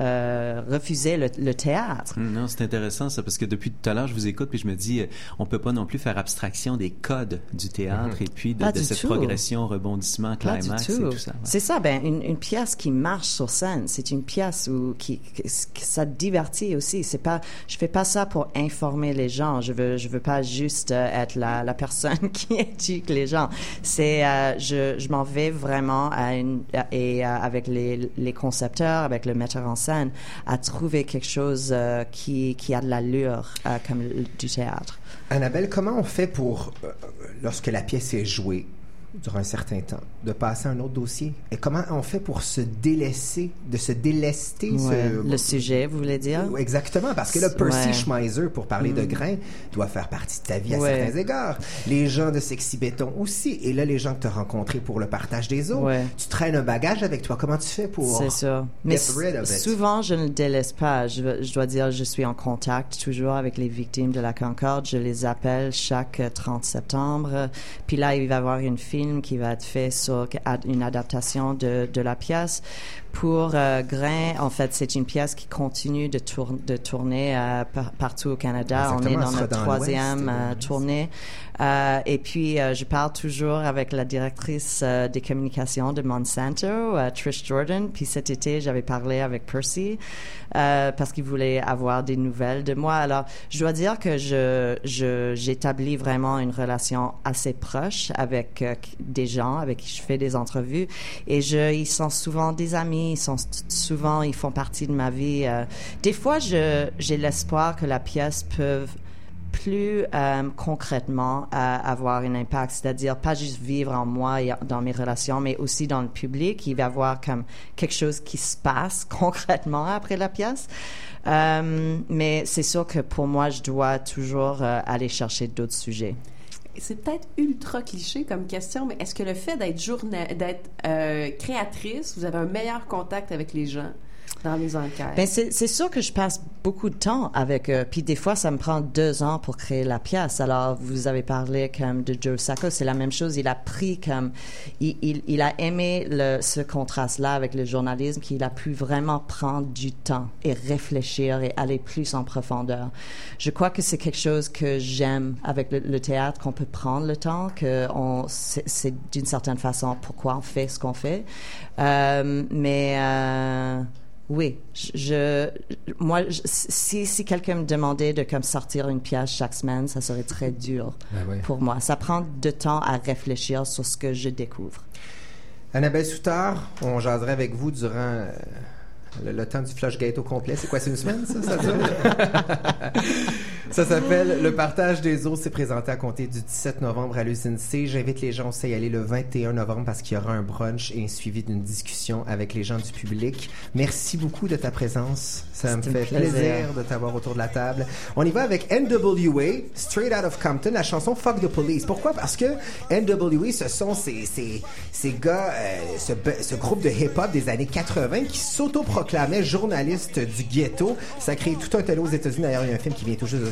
euh, refuser le, le théâtre. Hum, Non, c'est intéressant ça parce que depuis tout à l'heure, je vous écoute puis je me dis, euh, on peut pas non plus faire abstraction des codes du théâtre et puis de, cette tout. progression, rebondissement, climax et tout. ça. ouais. C'est ça, ben, une, une pièce qui marche sur scène, c'est une pièce où qui, que ça divertit aussi. C'est pas, je fais pas ça pour informer les gens. Je veux, je veux pas juste euh, être la, la personne (laughs) qui éduque les gens. C'est, euh, je, je m'en vais vraiment à une, à- et euh, avec les, les concepteurs, avec le metteur en scène, à trouver quelque chose euh, qui, a de l'allure euh, comme du théâtre. Annabelle, comment on fait pour, euh, lorsque la pièce est jouée, durant un certain temps, de passer à un autre dossier? Et comment on fait pour se délaisser, de se délester? Ouais, ce- Le sujet, vous voulez dire? Oui, Exactement, parce que là, Percy Ouais. Schmeiser, pour parler de Mm. grain, doit faire partie de ta vie à Ouais. certains égards. Les gens de Sexy Béton aussi. Et là, les gens que tu as rencontrés pour le partage des eaux. Ouais. Tu traînes un bagage avec toi. Comment tu fais pour C'est ça. Mais souvent, je ne le délaisse pas. Je, je dois dire, je suis en contact toujours avec les victimes de la Concorde. Je les appelle chaque euh, 30 septembre. Puis là, il va y avoir un qui va être fait sur une adaptation de la pièce. Pour euh, Grain, en fait, c'est une pièce qui continue de, tour- de tourner euh, par- partout au Canada. On est dans notre dans troisième dans euh, tournée. Euh, et puis, euh, je parle toujours avec la directrice euh, des communications de Monsanto, euh, Trish Jordan. Puis cet été, j'avais parlé avec Percy euh, parce qu'il voulait avoir des nouvelles de moi. Alors, je dois dire que je, je, j'établis vraiment une relation assez proche avec euh, des gens avec qui je fais des entrevues. Et je, ils sont souvent des amis, ils sont souvent, ils font partie de ma vie. euh. Des fois, j'ai l'espoir que la pièce peut plus euh, concrètement euh, avoir un impact, c'est-à-dire pas juste vivre en moi et dans mes relations, mais aussi dans le public. Il va y avoir comme quelque chose qui se passe (laughs) concrètement après la pièce. Mais c'est sûr que pour moi, je dois toujours aller chercher d'autres sujets. C'est peut-être ultra cliché comme question, mais est-ce que le fait d'être journa- d'être euh, créatrice, vous avez un meilleur contact avec les gens? Ben c'est sûr que je passe beaucoup de temps avec eux. Puis des fois, ça me prend deux ans pour créer la pièce. Alors, vous avez parlé comme de Joe Sacco, c'est la même chose. Il a pris comme... Il, il, il a aimé le, ce contraste-là avec le journalisme, qu'il a pu vraiment prendre du temps et réfléchir et aller plus en profondeur. Je crois que c'est quelque chose que j'aime avec le, théâtre, qu'on peut prendre le temps, que on, c'est c'est d'une certaine façon pourquoi on fait ce qu'on fait. Euh, mais... Euh, oui, je, je- moi, je- si, si quelqu'un me demandait de comme sortir une pièce chaque semaine, ça serait très dur Ben oui. pour moi. Ça prend de temps à réfléchir sur ce que je découvre. Annabelle Soutard, on jaserait avec vous durant euh, le, le temps du flush gate au complet. C'est quoi, c'est une semaine, ça, ça dure? (laughs) ça s'appelle Le partage des eaux. C'est présenté à compter du 17 novembre à l'usine C. J'invite les gens aussi à y aller le 21 novembre parce qu'il y aura un brunch et un suivi d'une discussion avec les gens du public. Merci beaucoup de ta présence. Ça me fait plaisir. plaisir de t'avoir autour de la table. On y va avec NWA, Straight Out of Compton, la chanson Fuck the Police. Pourquoi? Parce que NWA, ce sont ces, ces, ces gars, euh, ce, ce groupe de hip-hop des années 80 qui s'autoproclamaient journalistes du ghetto. Ça a créé tout un tollé aux États-Unis. D'ailleurs, il y a un film qui vient tout juste de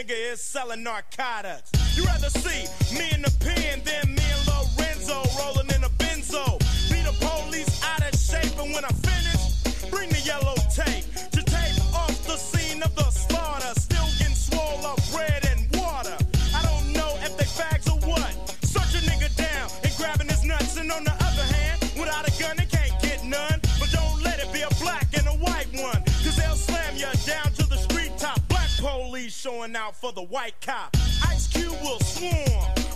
nigga is selling narcotics. You rather see me in the pen than me and Lorenzo rolling in a benzo. Be the police out of shape, and when I finish, bring the yellow tape tape for the white cop. Ice Cube will swarm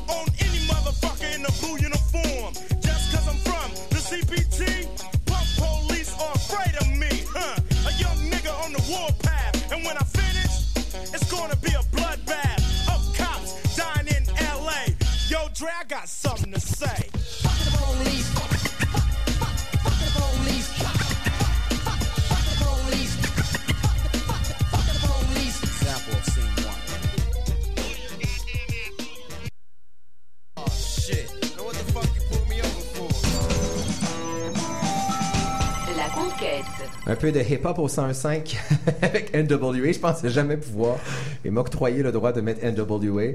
on any motherfucker in a blue uniform. Just cause I'm from the CPT, pump police are afraid of me, huh? A young nigga on the warpath, and when I finish, it's gonna be a bloodbath of cops dying in LA. Yo, Dre, I got peu de hip-hop au 105 avec NWA. Je pensais jamais pouvoir et m'octroyer le droit de mettre NWA.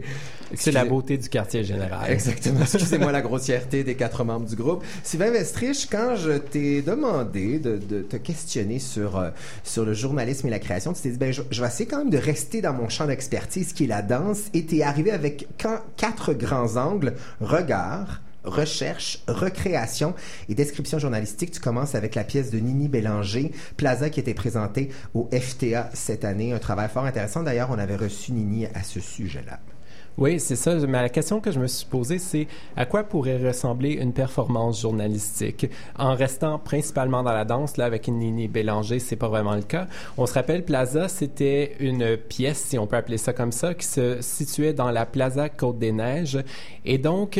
C'est la beauté du quartier général. Exactement. (laughs) Excusez-moi la grossièreté des quatre membres du groupe. Sylvain Vestrich, quand je t'ai demandé de, de te questionner sur, euh, sur le journalisme et la création, tu t'es dit, ben, je, je vais essayer quand même de rester dans mon champ d'expertise qui est la danse et t'es arrivé avec quand- quatre grands angles. Regard, recherche, recréation et description journalistique. Tu commences avec la pièce de Nini Bélanger, Plaza, qui était présentée au FTA cette année. Un travail fort intéressant. D'ailleurs, on avait reçu Nini à ce sujet-là. Oui, c'est ça. Mais la question que je me suis posée, c'est à quoi pourrait ressembler une performance journalistique? En restant principalement dans la danse. Là, avec Nini Bélanger, c'est pas vraiment le cas. On se rappelle, Plaza, c'était une pièce, si on peut appeler ça comme ça, qui se situait dans la Plaza Côte des Neiges. Et donc,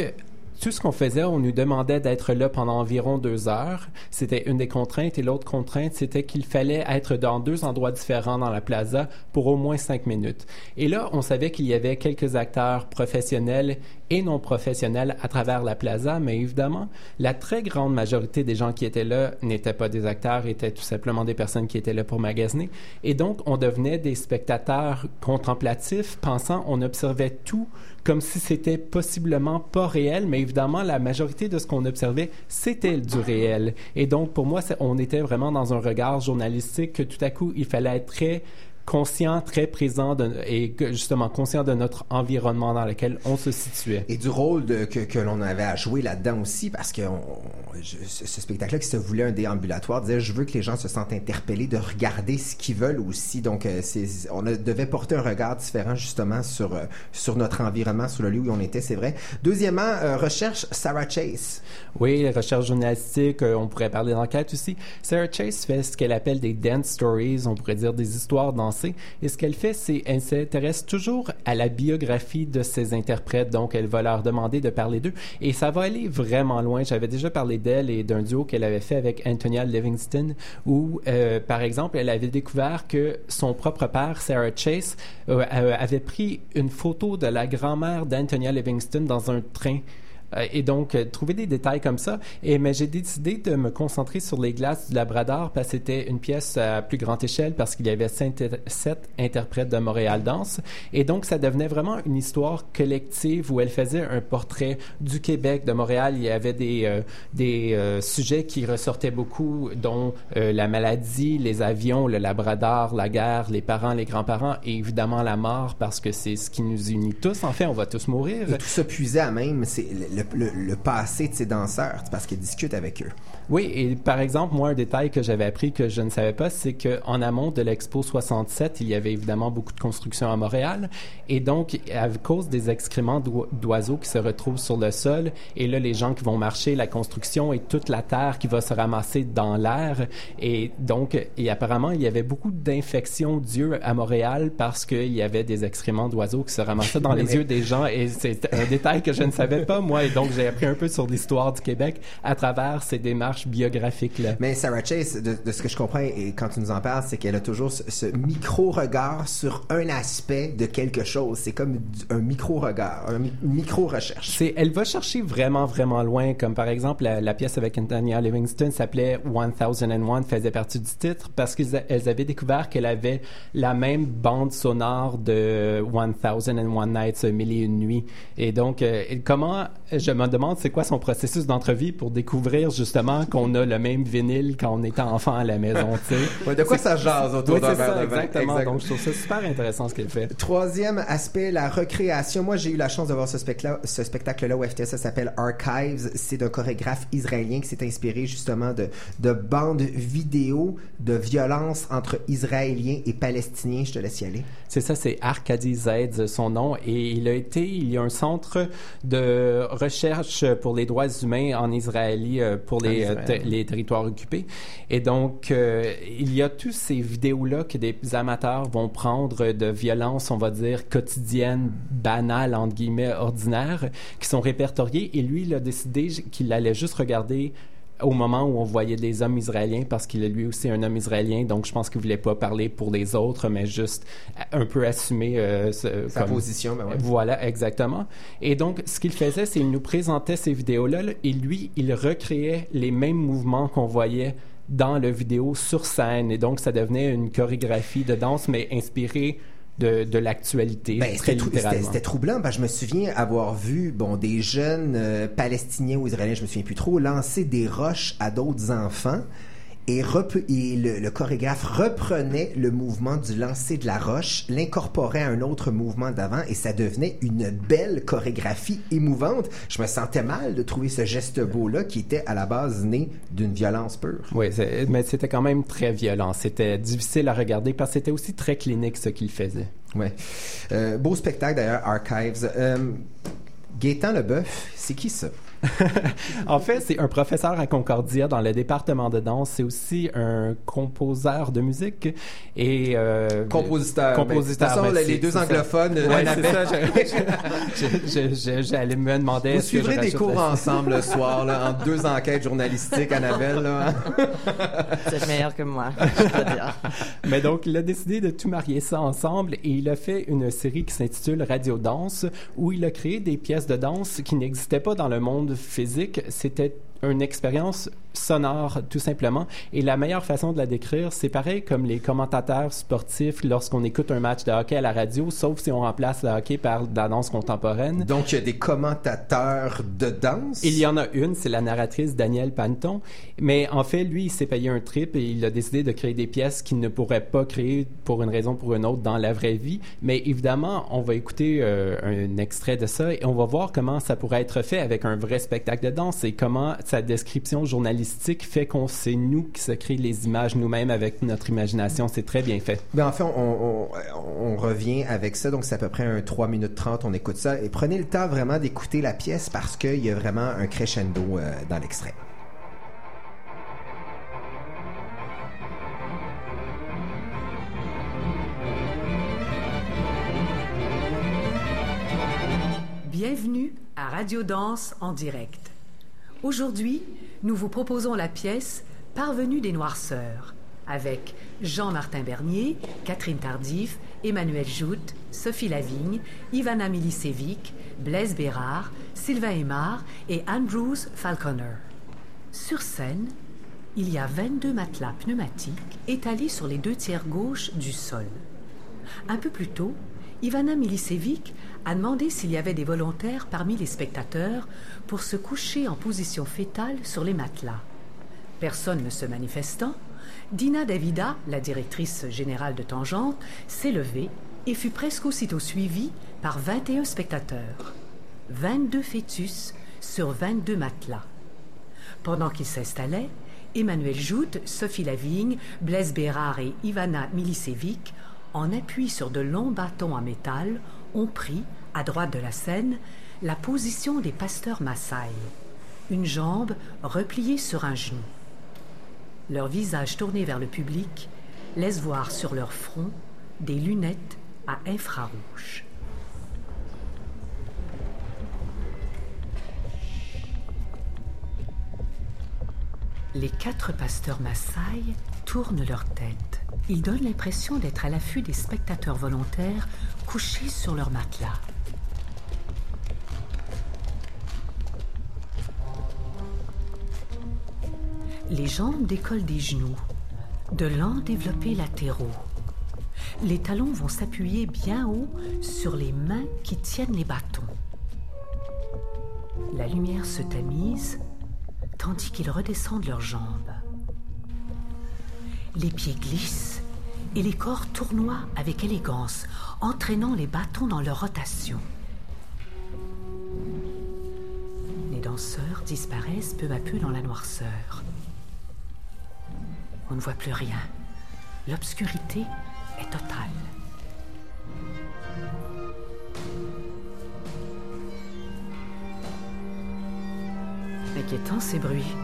tout ce qu'on faisait, on nous demandait d'être là pendant environ deux heures. C'était une des contraintes. Et l'autre contrainte, c'était qu'il fallait être dans deux endroits différents dans la plaza pour au moins cinq minutes. Et là, on savait qu'il y avait quelques acteurs professionnels et non professionnels à travers la plaza, mais évidemment, la très grande majorité des gens qui étaient là n'étaient pas des acteurs, étaient tout simplement des personnes qui étaient là pour magasiner. Et donc, on devenait des spectateurs contemplatifs, pensant, on observait tout comme si c'était possiblement pas réel, mais évidemment, la majorité de ce qu'on observait, c'était du réel. Et donc, pour moi, on était vraiment dans un regard journalistique que tout à coup, il fallait être très conscient, très présent de- et justement conscient de notre environnement dans lequel on se situait. Et du rôle de- que, que l'on avait à jouer là-dedans aussi, parce que on- je- ce, spectacle-là qui se voulait un déambulatoire disait je veux que les gens se sentent interpellés de regarder ce qu'ils veulent aussi. Donc, euh, on devait porter un regard différent justement sur, euh, sur notre environnement, sur le lieu où on était, c'est vrai. Deuxièmement, euh, recherche Sarah Chase. Oui, les recherches journalistiques, euh, on pourrait parler d'enquête aussi. Sarah Chase fait ce qu'elle appelle des dance stories, on pourrait dire des histoires Et ce qu'elle fait, c'est elle s'intéresse toujours à la biographie de ses interprètes. Donc, elle va leur demander de parler d'eux. Et ça va aller vraiment loin. J'avais déjà parlé d'elle et d'un duo qu'elle avait fait avec Antonia Livingston, où, euh, par exemple, elle avait découvert que son propre père, Sarah Chase, euh, euh, avait pris une photo de la grand-mère d'Antonia Livingston dans un train. Euh, et donc, euh, trouver des détails comme ça. Et, mais j'ai décidé de me concentrer sur les glaces du Labrador parce que c'était une pièce à plus grande échelle parce qu'il y avait sept, sept interprètes de Montréal Danse. Et donc, ça devenait vraiment une histoire collective où elle faisait un portrait du Québec, de Montréal. Il y avait des, euh, des euh, sujets qui ressortaient beaucoup, dont euh, la maladie, les avions, le Labrador, la guerre, les parents, les grands-parents et évidemment la mort parce que c'est ce qui nous unit tous. En fait, on va tous mourir. Tout ça à même le- passé de ces danseurs, parce qu'elle discute avec eux. Oui, et par exemple, moi, un détail que j'avais appris que je ne savais pas, c'est qu'en amont de l'Expo 67, il y avait évidemment beaucoup de construction à Montréal. Et donc, à cause des excréments d'oi- d'oiseaux qui se retrouvent sur le sol, et là, les gens qui vont marcher, la construction et toute la terre qui va se ramasser dans l'air. Et donc, et apparemment, il y avait beaucoup d'infections d'yeux à Montréal parce qu'il y avait des excréments d'oiseaux qui se ramassaient dans (laughs) les mais- yeux des gens. Et c'est un détail que je ne savais pas, moi. Et donc, j'ai appris un peu sur l'histoire du Québec à travers ces démarches biographiques-là. Mais Sarah Chase, de, de ce que je comprends et quand tu nous en parles, c'est qu'elle a toujours ce, ce micro-regard sur un aspect de quelque chose. C'est comme un micro-regard, un mi- une micro-recherche. C'est, elle va chercher vraiment, vraiment loin. Comme par exemple, la, la pièce avec Antonia Livingston s'appelait 1001, faisait partie du titre parce qu'elles elles avaient découvert qu'elle avait la même bande sonore de 1001 Nights, Mille et une nuits. Et donc, euh, comment, je me demande, c'est quoi son processus d'entrevue pour découvrir justement qu'on a le même vinyle quand on était enfant à la maison, tu sais. Ouais, de quoi ça jase autour Oui, d'un verre de vin. exactement. Exact. Donc, je trouve ça super intéressant ce qu'elle fait. Troisième aspect, la recréation. Moi, j'ai eu la chance de voir ce spectacle-là, ce spectacle-là au FTS. Ça s'appelle Archives. C'est d'un chorégraphe israélien qui s'est inspiré justement de, de bandes vidéo de violence entre Israéliens et Palestiniens. Je te laisse y aller. C'est ça, c'est Arcadie Z, son nom, et il a été, il y a un centre de recherche pour les droits humains en Israël, euh, pour les. Te- les territoires occupés. Et donc, euh, il y a tous ces vidéos-là que des amateurs vont prendre de violence, on va dire, quotidienne, banale, entre guillemets, ordinaire, qui sont répertoriées, et lui, il a décidé qu'il allait juste regarder au moment où on voyait des hommes israéliens, parce qu'il est lui aussi un homme israélien, donc je pense qu'il voulait pas parler pour les autres, mais juste un peu assumer euh, ce- Sa position, ben ouais. Voilà, exactement. Et donc, ce qu'il faisait, c'est qu'il nous présentait ces vidéos-là, là, et lui, il recréait les mêmes mouvements qu'on voyait dans le vidéo sur scène. Et donc, ça devenait une chorégraphie de danse, mais inspirée de, de l'actualité, Ben, très littéralement. c'était troublant. que je me souviens avoir vu bon des jeunes euh, palestiniens ou israéliens, je me souviens plus trop, lancer des roches à d'autres enfants. Et, le, le chorégraphe reprenait le mouvement du lancer de la roche, l'incorporait à un autre mouvement d'avant et ça devenait une belle chorégraphie émouvante. Je me sentais mal de trouver ce geste beau-là qui était à la base né d'une violence pure. Oui, mais c'était quand même très violent. C'était difficile à regarder parce que c'était aussi très clinique ce qu'il faisait. Ouais. Euh, beau spectacle d'ailleurs, Archives. Euh, Gaétan Leboeuf, c'est qui ça? (laughs) en fait, c'est un professeur à Concordia dans le département de danse. C'est aussi un compositeur de musique et euh, Compositeur. Compositeur. Ben, de toute façon, ben, les deux anglophones, Ouais, on c'est ça. je- je- je- je- J'allais me demander. Vous est-ce que je suivrez des cours ensemble le soir, là, entre deux enquêtes journalistiques, Annabelle. Là. C'est meilleur que moi, je dire. (laughs) Mais donc, il a décidé de tout marier ça ensemble et il a fait une série qui s'intitule Radio Danse où il a créé des pièces de danse qui n'existaient pas dans le monde physique. C'était une expérience sonore, tout simplement. Et la meilleure façon de la décrire, c'est pareil comme les commentateurs sportifs lorsqu'on écoute un match de hockey à la radio, sauf si on remplace le hockey par de la danse contemporaine. Donc, il y a des commentateurs de danse? Il y en a une, c'est la narratrice Danielle Panton. Mais en fait, lui, il s'est payé un trip et il a décidé de créer des pièces qu'il ne pourrait pas créer pour une raison ou pour une autre dans la vraie vie. Mais évidemment, on va écouter euh, un extrait de ça et on va voir comment ça pourrait être fait avec un vrai spectacle de danse et comment sa description journalistique fait qu'on sait nous qui se crée les images nous-mêmes avec notre imagination. C'est très bien fait. Ben, en fait, on, on- on revient avec ça, donc c'est à peu près un 3 minutes 30, on écoute ça. Et prenez le temps vraiment d'écouter la pièce parce qu'il y a vraiment un crescendo euh, dans l'extrait. Bienvenue à Radio Danse en direct. Aujourd'hui, nous vous proposons la pièce Parvenue des Noirceurs avec Jean-Martin Bernier, Catherine Tardif, Emmanuel Joute, Sophie Lavigne, Ivana Milicevic, Blaise Bérard, Sylvain Aymar et Andrews Falconer. Sur scène, il y a 22 matelas pneumatiques étalés sur les deux tiers gauche du sol. Un peu plus tôt, Ivana Milicevic a demandé s'il y avait des volontaires parmi les spectateurs pour se coucher en position fétale sur les matelas. Personne ne se manifestant, Dina Davida, la directrice générale de Tangente, s'est levée et fut presque aussitôt suivie par 21 spectateurs. 22 fœtus sur 22 matelas. Pendant qu'ils s'installaient, Emmanuel Joute, Sophie Lavigne, Blaise Bérard et Ivana Milicevic, en appui sur de longs bâtons en métal, ont pris, à droite de la scène, la position des pasteurs Maasai, une jambe repliée sur un genou. Leur visage tourné vers le public laisse voir sur leur front des lunettes à infrarouge. Les quatre pasteurs Maasai tournent leur tête. Ils donnent l'impression d'être à l'affût des spectateurs volontaires couchés sur leur matelas. Les jambes décollent des genoux, de lents développés latéraux. Les talons vont s'appuyer bien haut sur les mains qui tiennent les bâtons. La lumière se tamise tandis qu'ils redescendent leurs jambes. Les pieds glissent et les corps tournoient avec élégance, entraînant les bâtons dans leur rotation. Les danseurs disparaissent peu à peu dans la noirceur. On ne voit plus rien. L'obscurité est totale. Inquiétant ces bruits.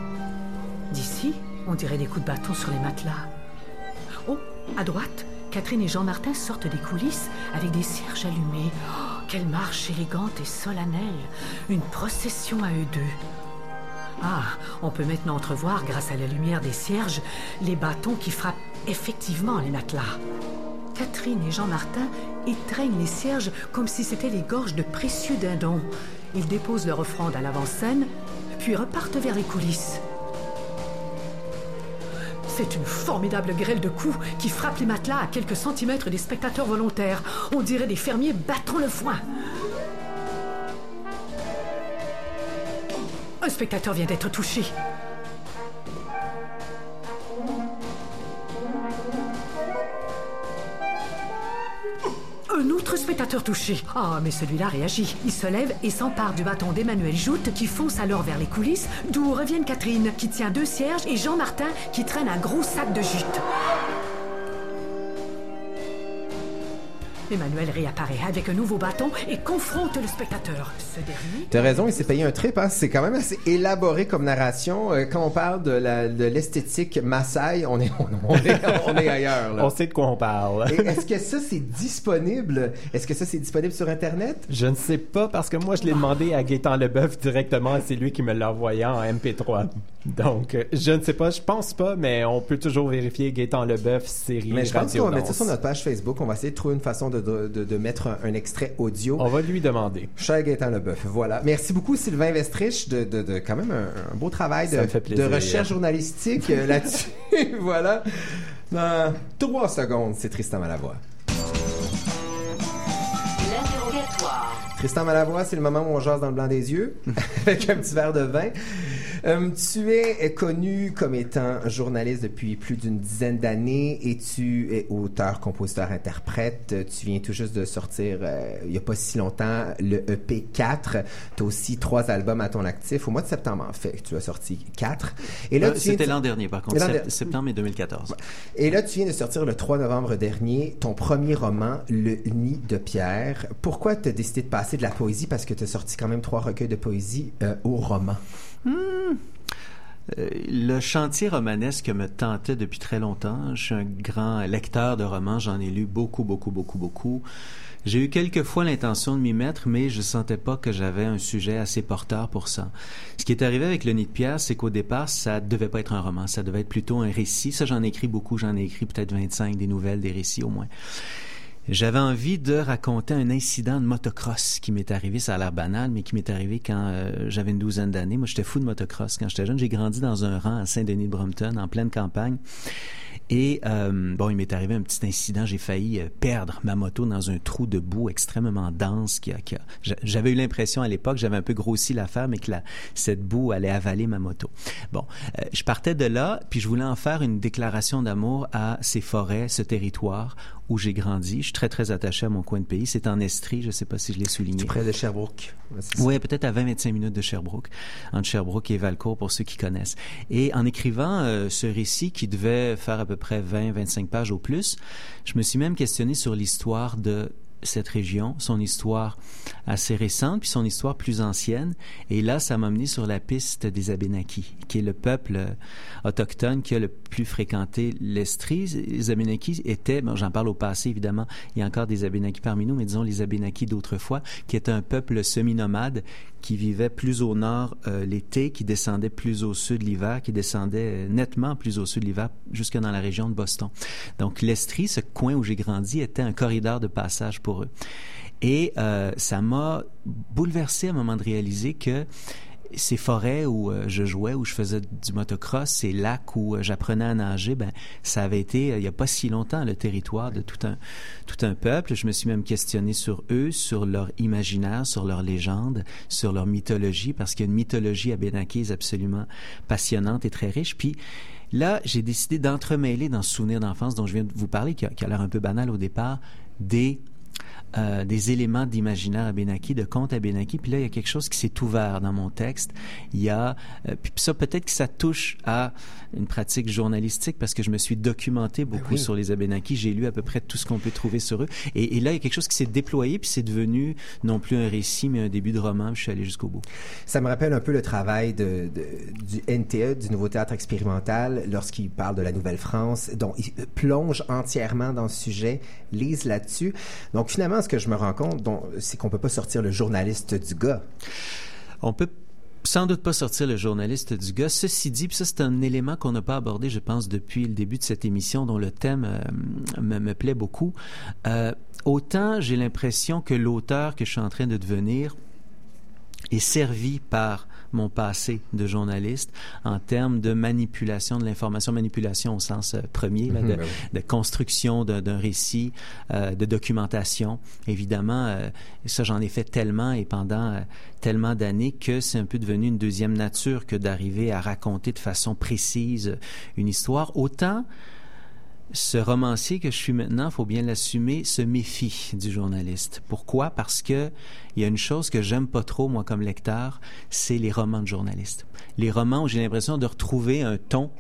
D'ici, on dirait des coups de bâton sur les matelas. Oh, à droite, Catherine et Jean-Martin sortent des coulisses avec des cierges allumés. Oh, quelle marche élégante et solennelle. Une procession à eux deux. Ah, on peut maintenant entrevoir, grâce à la lumière des cierges, les bâtons qui frappent effectivement les matelas. Catherine et Jean-Martin étreignent les cierges comme si c'étaient les gorges de précieux dindons. Ils déposent leur offrande à l'avant-scène, puis repartent vers les coulisses. C'est une formidable grêle de coups qui frappe les matelas à quelques centimètres des spectateurs volontaires. On dirait des fermiers battant le foin. Un spectateur vient d'être touché. Un autre spectateur touché. Ah, mais celui-là réagit. Il se lève et s'empare du bâton d'Emmanuel Joute qui fonce alors vers les coulisses, d'où reviennent Catherine qui tient deux cierges et Jean Martin qui traîne un gros sac de jute. Emmanuel réapparaît avec un nouveau bâton et confronte le spectateur. Ce dernier T'as raison, il s'est payé un trip. Hein? C'est quand même assez élaboré comme narration. Euh, quand on parle de la- de l'esthétique Maasai, on est, on, on est, on est ailleurs. Là. (laughs) On sait de quoi on parle. Et Est-ce que ça, c'est disponible? Est-ce que ça, c'est disponible sur Internet? Je ne sais pas parce que moi, je l'ai demandé à Gaétan Leboeuf directement et c'est lui qui me l'a envoyé en MP3. Donc, euh, je ne sais pas, je pense pas, mais on peut toujours vérifier Gaétan Leboeuf, série Mais je pense qu'on va mettre ça sur notre page Facebook. On va essayer de trouver une façon de, de, de- de mettre un, un extrait audio. On va lui demander. Cher Gaëtan Leboeuf, voilà. Merci beaucoup Sylvain Vestrich de, de, de quand même un, un beau travail de recherche journalistique euh, là-dessus. (laughs) voilà. Dans trois secondes, c'est Tristan Malavoie. L'interrogatoire. Tristan Malavoie, c'est le moment où on jase dans le blanc des yeux (laughs) avec un petit verre de vin. Euh, tu es connu comme étant journaliste depuis plus d'une dizaine d'années et tu es auteur, compositeur, interprète? Euh, Tu viens tout juste de sortir, euh, il n'y a pas si longtemps, le EP 4. Tu as aussi trois albums à ton actif. Au mois de septembre, en fait, tu as sorti quatre. Et là, Euh, C'était de- l'an dernier, par contre, sept- septembre et 2014. Et là, tu viens de sortir le 3 novembre dernier ton premier roman, Le Nid de Pierre. Pourquoi tu as décidé de passer de la poésie? Parce que tu as sorti quand même trois recueils de poésie euh, au roman. Euh, le chantier romanesque me tentait depuis très longtemps. Je suis un grand lecteur de romans, j'en ai lu beaucoup, beaucoup, beaucoup, beaucoup. J'ai eu quelques fois l'intention de m'y mettre, mais je sentais pas que j'avais un sujet assez porteur pour ça. Ce qui est arrivé avec Le Nid de Pierre, c'est qu'au départ, ça devait pas être un roman, ça devait être plutôt un récit. Ça, j'en ai écrit beaucoup, j'en ai écrit peut-être 25, des nouvelles, des récits au moins. J'avais envie de raconter un incident de motocross qui m'est arrivé, ça a l'air banal, mais qui m'est arrivé quand euh, j'avais une douzaine d'années. Moi, j'étais fou de motocross. Quand j'étais jeune, j'ai grandi dans un rang à Saint-Denis-de-Brompton, en pleine campagne. Et euh, bon, il m'est arrivé un petit incident. J'ai failli euh, perdre ma moto dans un trou de boue extrêmement dense. Qui a, qui a- j'a- j'avais eu l'impression à l'époque, j'avais un peu grossi l'affaire, mais que la, cette boue allait avaler ma moto. Bon, euh, je partais de là, puis je voulais en faire une déclaration d'amour à ces forêts, ce territoire où j'ai grandi. Je suis très, très attaché à mon coin de pays. C'est en Estrie, je ne sais pas si je l'ai souligné. Tout près de Sherbrooke. C'est. Oui, peut-être à 20-25 minutes de Sherbrooke, entre Sherbrooke et Valcourt pour ceux qui connaissent. Et en écrivant euh, ce récit qui devait faire à peu près 20-25 pages au plus, je me suis même questionné sur l'histoire de cette région, son histoire assez récente, puis son histoire plus ancienne. Et là, ça m'a mené sur la piste des Abénakis, qui est le peuple euh, autochtone qui a le plus fréquenté l'Estrie. Les Abénakis étaient, j'en parle au passé évidemment, il y a encore des Abénakis parmi nous, mais disons les Abénakis d'autrefois, qui étaient un peuple semi-nomade qui vivait plus au nord euh, l'été, qui descendait plus au sud l'hiver, qui descendait euh, nettement plus au sud l'hiver, jusque dans la région de Boston. Donc l'Estrie, ce coin où j'ai grandi, était un corridor de passage pour eux. Et euh, ça m'a bouleversé à un moment de réaliser que ces forêts où euh, je jouais, où je faisais du motocross, ces lacs où euh, j'apprenais à nager, ben ça avait été euh, il y a pas si longtemps le territoire de tout un tout un peuple. Je me suis même questionné sur eux, sur leur imaginaire, sur leur légende, sur leur mythologie, parce qu'il y a une mythologie abénakise absolument passionnante et très riche. Puis là, j'ai décidé d'entremêler dans ce souvenir d'enfance dont je viens de vous parler, qui a l'air un peu banal au départ, des euh, des éléments d'imaginaire abénaki, de conte abénaki. Puis là, il y a quelque chose qui s'est ouvert dans mon texte. Il y a, euh, puis ça peut-être que ça touche à une pratique journalistique parce que je me suis documenté beaucoup oui. sur les abénakis. J'ai lu à peu près tout ce qu'on peut trouver sur eux. Et, et là, il y a quelque chose qui s'est déployé puis c'est devenu non plus un récit mais un début de roman. Je suis allé jusqu'au bout. Ça me rappelle un peu le travail de, de- du NTE, du Nouveau Théâtre Expérimental, lorsqu'il parle de la Nouvelle-France, dont il plonge entièrement dans ce sujet, lise là-dessus. Donc finalement, ce que je me rends compte, c'est qu'on peut pas sortir le journaliste du gars. On peut sans doute pas sortir le journaliste du gars. Ceci dit, puis ça c'est un élément qu'on n'a pas abordé, je pense, depuis le début de cette émission, dont le thème euh, me, me plaît beaucoup. Euh, autant j'ai l'impression que l'auteur que je suis en train de devenir est servi par mon passé de journaliste en termes de manipulation de l'information, manipulation au sens euh, premier, là, Mhm, de, ben de construction d'un d'un récit, euh, de documentation. Évidemment, euh, ça j'en ai fait tellement et pendant euh, tellement d'années que c'est un peu devenu une deuxième nature que d'arriver à raconter de façon précise une histoire. Autant ce romancier que je suis maintenant, faut bien l'assumer, se méfie du journaliste. Pourquoi? Parce que il y a une chose que j'aime pas trop moi comme lecteur, c'est les romans de journalistes. Les romans où j'ai l'impression de retrouver un ton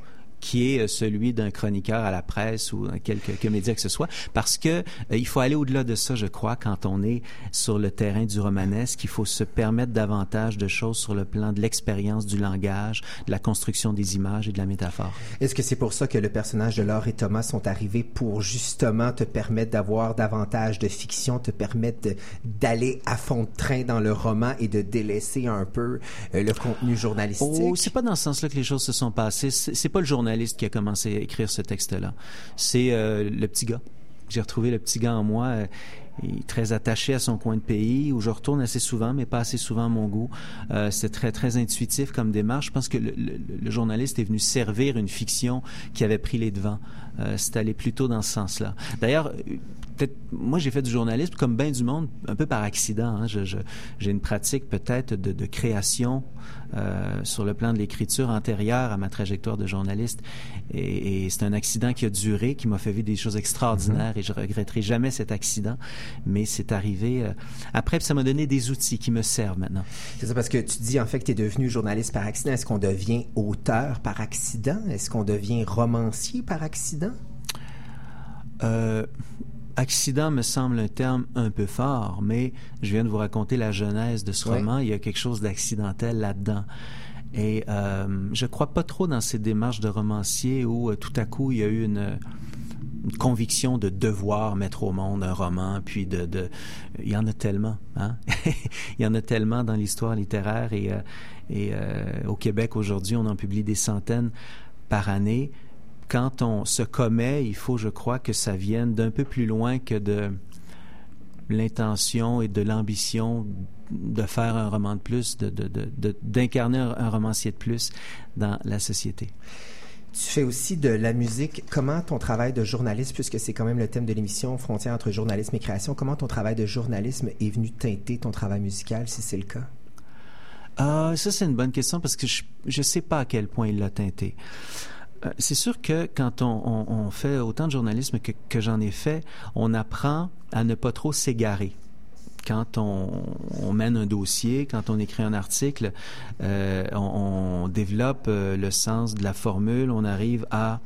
qui est euh, celui d'un chroniqueur à la presse ou dans quelque, quelque média que ce soit, parce que euh, il faut aller au-delà de ça, je crois, quand on est sur le terrain du romanesque. Il faut se permettre davantage de choses sur le plan de l'expérience du langage, de la construction des images et de la métaphore. Est-ce que c'est pour ça que le personnage de Laure et Thomas sont arrivés pour justement te permettre d'avoir davantage de fiction, te permettre d'aller à fond de train dans le roman et de délaisser un peu euh, le contenu journalistique? Oh, c'est pas dans ce sens-là que les choses se sont passées. C'est pas le journaliste qui a commencé à écrire ce texte-là. C'est euh, le petit gars. J'ai retrouvé le petit gars en moi. euh, très attaché à son coin de pays, où je retourne assez souvent, mais pas assez souvent à mon goût. Euh, c'est très, très intuitif comme démarche. Je pense que le, journaliste est venu servir une fiction qui avait pris les devants. Euh, c'est allé plutôt dans ce sens-là. D'ailleurs, moi, j'ai fait du journalisme comme bien du monde, un peu par accident. hein. J'ai une pratique peut-être de création euh, sur le plan de l'écriture antérieure à ma trajectoire de journaliste. Et, et c'est un accident qui a duré, qui m'a fait vivre des choses extraordinaires et je regretterai jamais cet accident. Mais c'est arrivé euh, après, puis ça m'a donné des outils qui me servent maintenant. C'est ça parce que tu dis en fait que tu es devenu journaliste par accident. Est-ce qu'on devient auteur par accident? Est-ce qu'on devient romancier par accident? Euh, accident me semble un terme un peu fort, mais je viens de vous raconter la genèse de ce roman. Il y a quelque chose d'accidentel là-dedans. Et euh, je crois pas trop dans ces démarches de romancier où euh, tout à coup il y a eu une, une conviction de devoir mettre au monde un roman, puis de, de il y en a tellement, hein? (laughs) Il y en a tellement dans l'histoire littéraire et, euh, et euh, au Québec aujourd'hui on en publie des centaines par année quand on se commet, il faut, je crois, que ça vienne d'un peu plus loin que de l'intention et de l'ambition de faire un roman de plus, de, de- de- de- d'incarner un, romancier de plus dans la société. Tu fais aussi de la musique. Comment ton travail de journaliste, puisque c'est quand même le thème de l'émission Frontières entre journalisme et création, comment ton travail de journalisme est venu teinter ton travail musical, si c'est le cas? Ah, ça, c'est une bonne question parce que je ne sais pas à quel point il l'a teinté. Euh, c'est sûr que quand on, fait autant de journalisme que, j'en ai fait, on apprend à ne pas trop s'égarer. Quand on, mène un dossier, quand on écrit un article, euh, on, on développe euh, le sens de la formule, on arrive à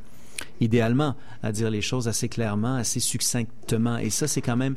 idéalement à dire les choses assez clairement, assez succinctement. Et ça, c'est quand même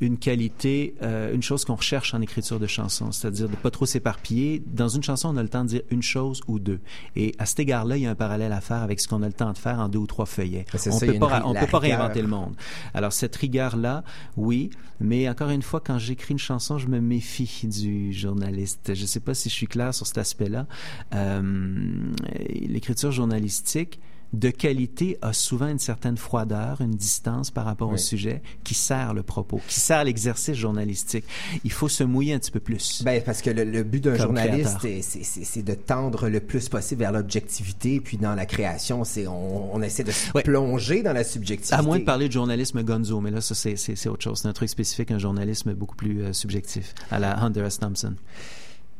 une qualité, euh, une chose qu'on recherche en écriture de chansons, c'est-à-dire de pas trop s'éparpiller. Dans une chanson, on a le temps de dire une chose ou deux. Et à cet égard-là, il y a un parallèle à faire avec ce qu'on a le temps de faire en deux ou trois feuillets. Ben, On ça, peut pas, on peut pas réinventer le monde. Alors cette rigueur-là, oui, mais encore une fois, quand j'écris une chanson, je me méfie du journaliste. Je sais pas si je suis clair sur cet aspect-là. Euh, L'écriture journalistique de qualité a souvent une certaine froideur, une distance par rapport au sujet qui sert le propos, qui sert l'exercice journalistique. Il faut se mouiller un petit peu plus. Ben, parce que le, le but d'un journaliste, c'est- de tendre le plus possible vers l'objectivité. Puis dans la création, c'est on, on essaie de se plonger dans la subjectivité. À moins de parler de journalisme gonzo, mais là, ça, c'est autre chose. C'est un truc spécifique, un journalisme beaucoup plus euh, subjectif, à la Hunter S. Thompson.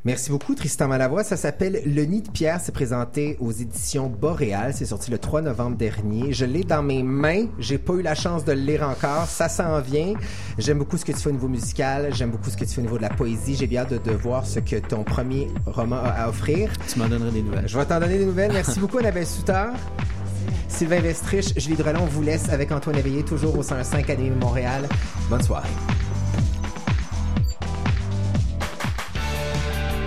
Merci beaucoup, Tristan Malavoie. Ça s'appelle Le Nid de Pierre. C'est présenté aux éditions Boréal. C'est sorti le 3 novembre dernier. Je l'ai dans mes mains. J'ai pas eu la chance de le lire encore. Ça s'en vient. J'aime beaucoup ce que tu fais au niveau musical. J'aime beaucoup ce que tu fais au niveau de la poésie. J'ai bien hâte de, de voir ce que ton premier roman a à offrir. Tu m'en donneras des nouvelles. Je vais t'en donner des nouvelles. Merci beaucoup, Annabelle Souter. Sylvain Vestrich, Julie Drelon, on vous laisse avec Antoine Éveillé, toujours au 105 Académie Montréal. Bonne soirée.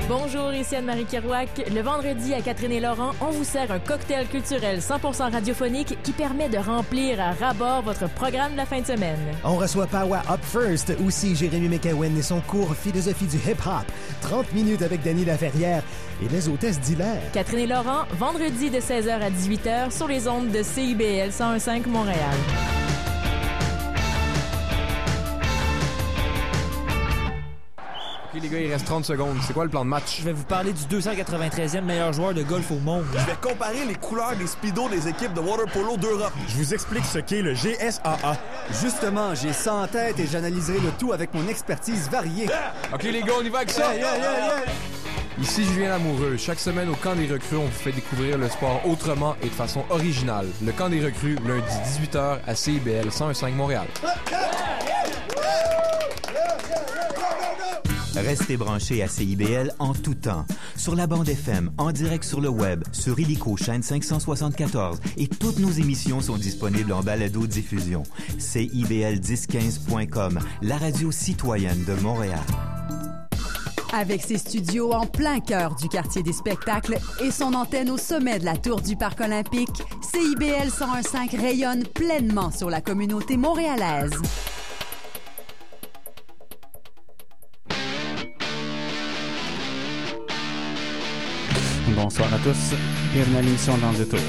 Bonjour, ici Anne-Marie Kerouac. Le vendredi à Catherine et Laurent, on vous sert un cocktail culturel 100% radiophonique qui permet de remplir à ras-bord votre programme de la fin de semaine. On reçoit Power Up First, aussi Jérémy McEwen et son cours Philosophie du hip-hop. 30 minutes avec Danny Laferrière et les hôtesses d'hilaire. Catherine et Laurent, vendredi de 16h à 18h sur les ondes de CIBL 101.5 Montréal. OK, les gars, il reste 30 secondes. C'est quoi le plan de match? Je vais vous parler du 293e meilleur joueur de golf au monde. Je vais comparer les couleurs des speedos des équipes de water polo d'Europe. Je vous explique ce qu'est le GSAA. Justement, j'ai ça en tête et j'analyserai le tout avec mon expertise variée. OK, les gars, on y va avec ça! Yeah, yeah, yeah, yeah. Ici Julien Lamoureux. Chaque semaine au camp des recrues, on vous fait découvrir le sport autrement et de façon originale. Le camp des recrues, lundi 18h à CIBL 105 Montréal. Restez branchés à CIBL en tout temps. Sur la bande FM, en direct sur le web, sur Illico chaîne 574 et toutes nos émissions sont disponibles en balado-diffusion. CIBL1015.com, la radio citoyenne de Montréal. Avec ses studios en plein cœur du quartier des spectacles et son antenne au sommet de la tour du Parc olympique, CIBL 1015 rayonne pleinement sur la communauté montréalaise. Bonsoir à tous. Bienvenue à l'émission Dans le tour.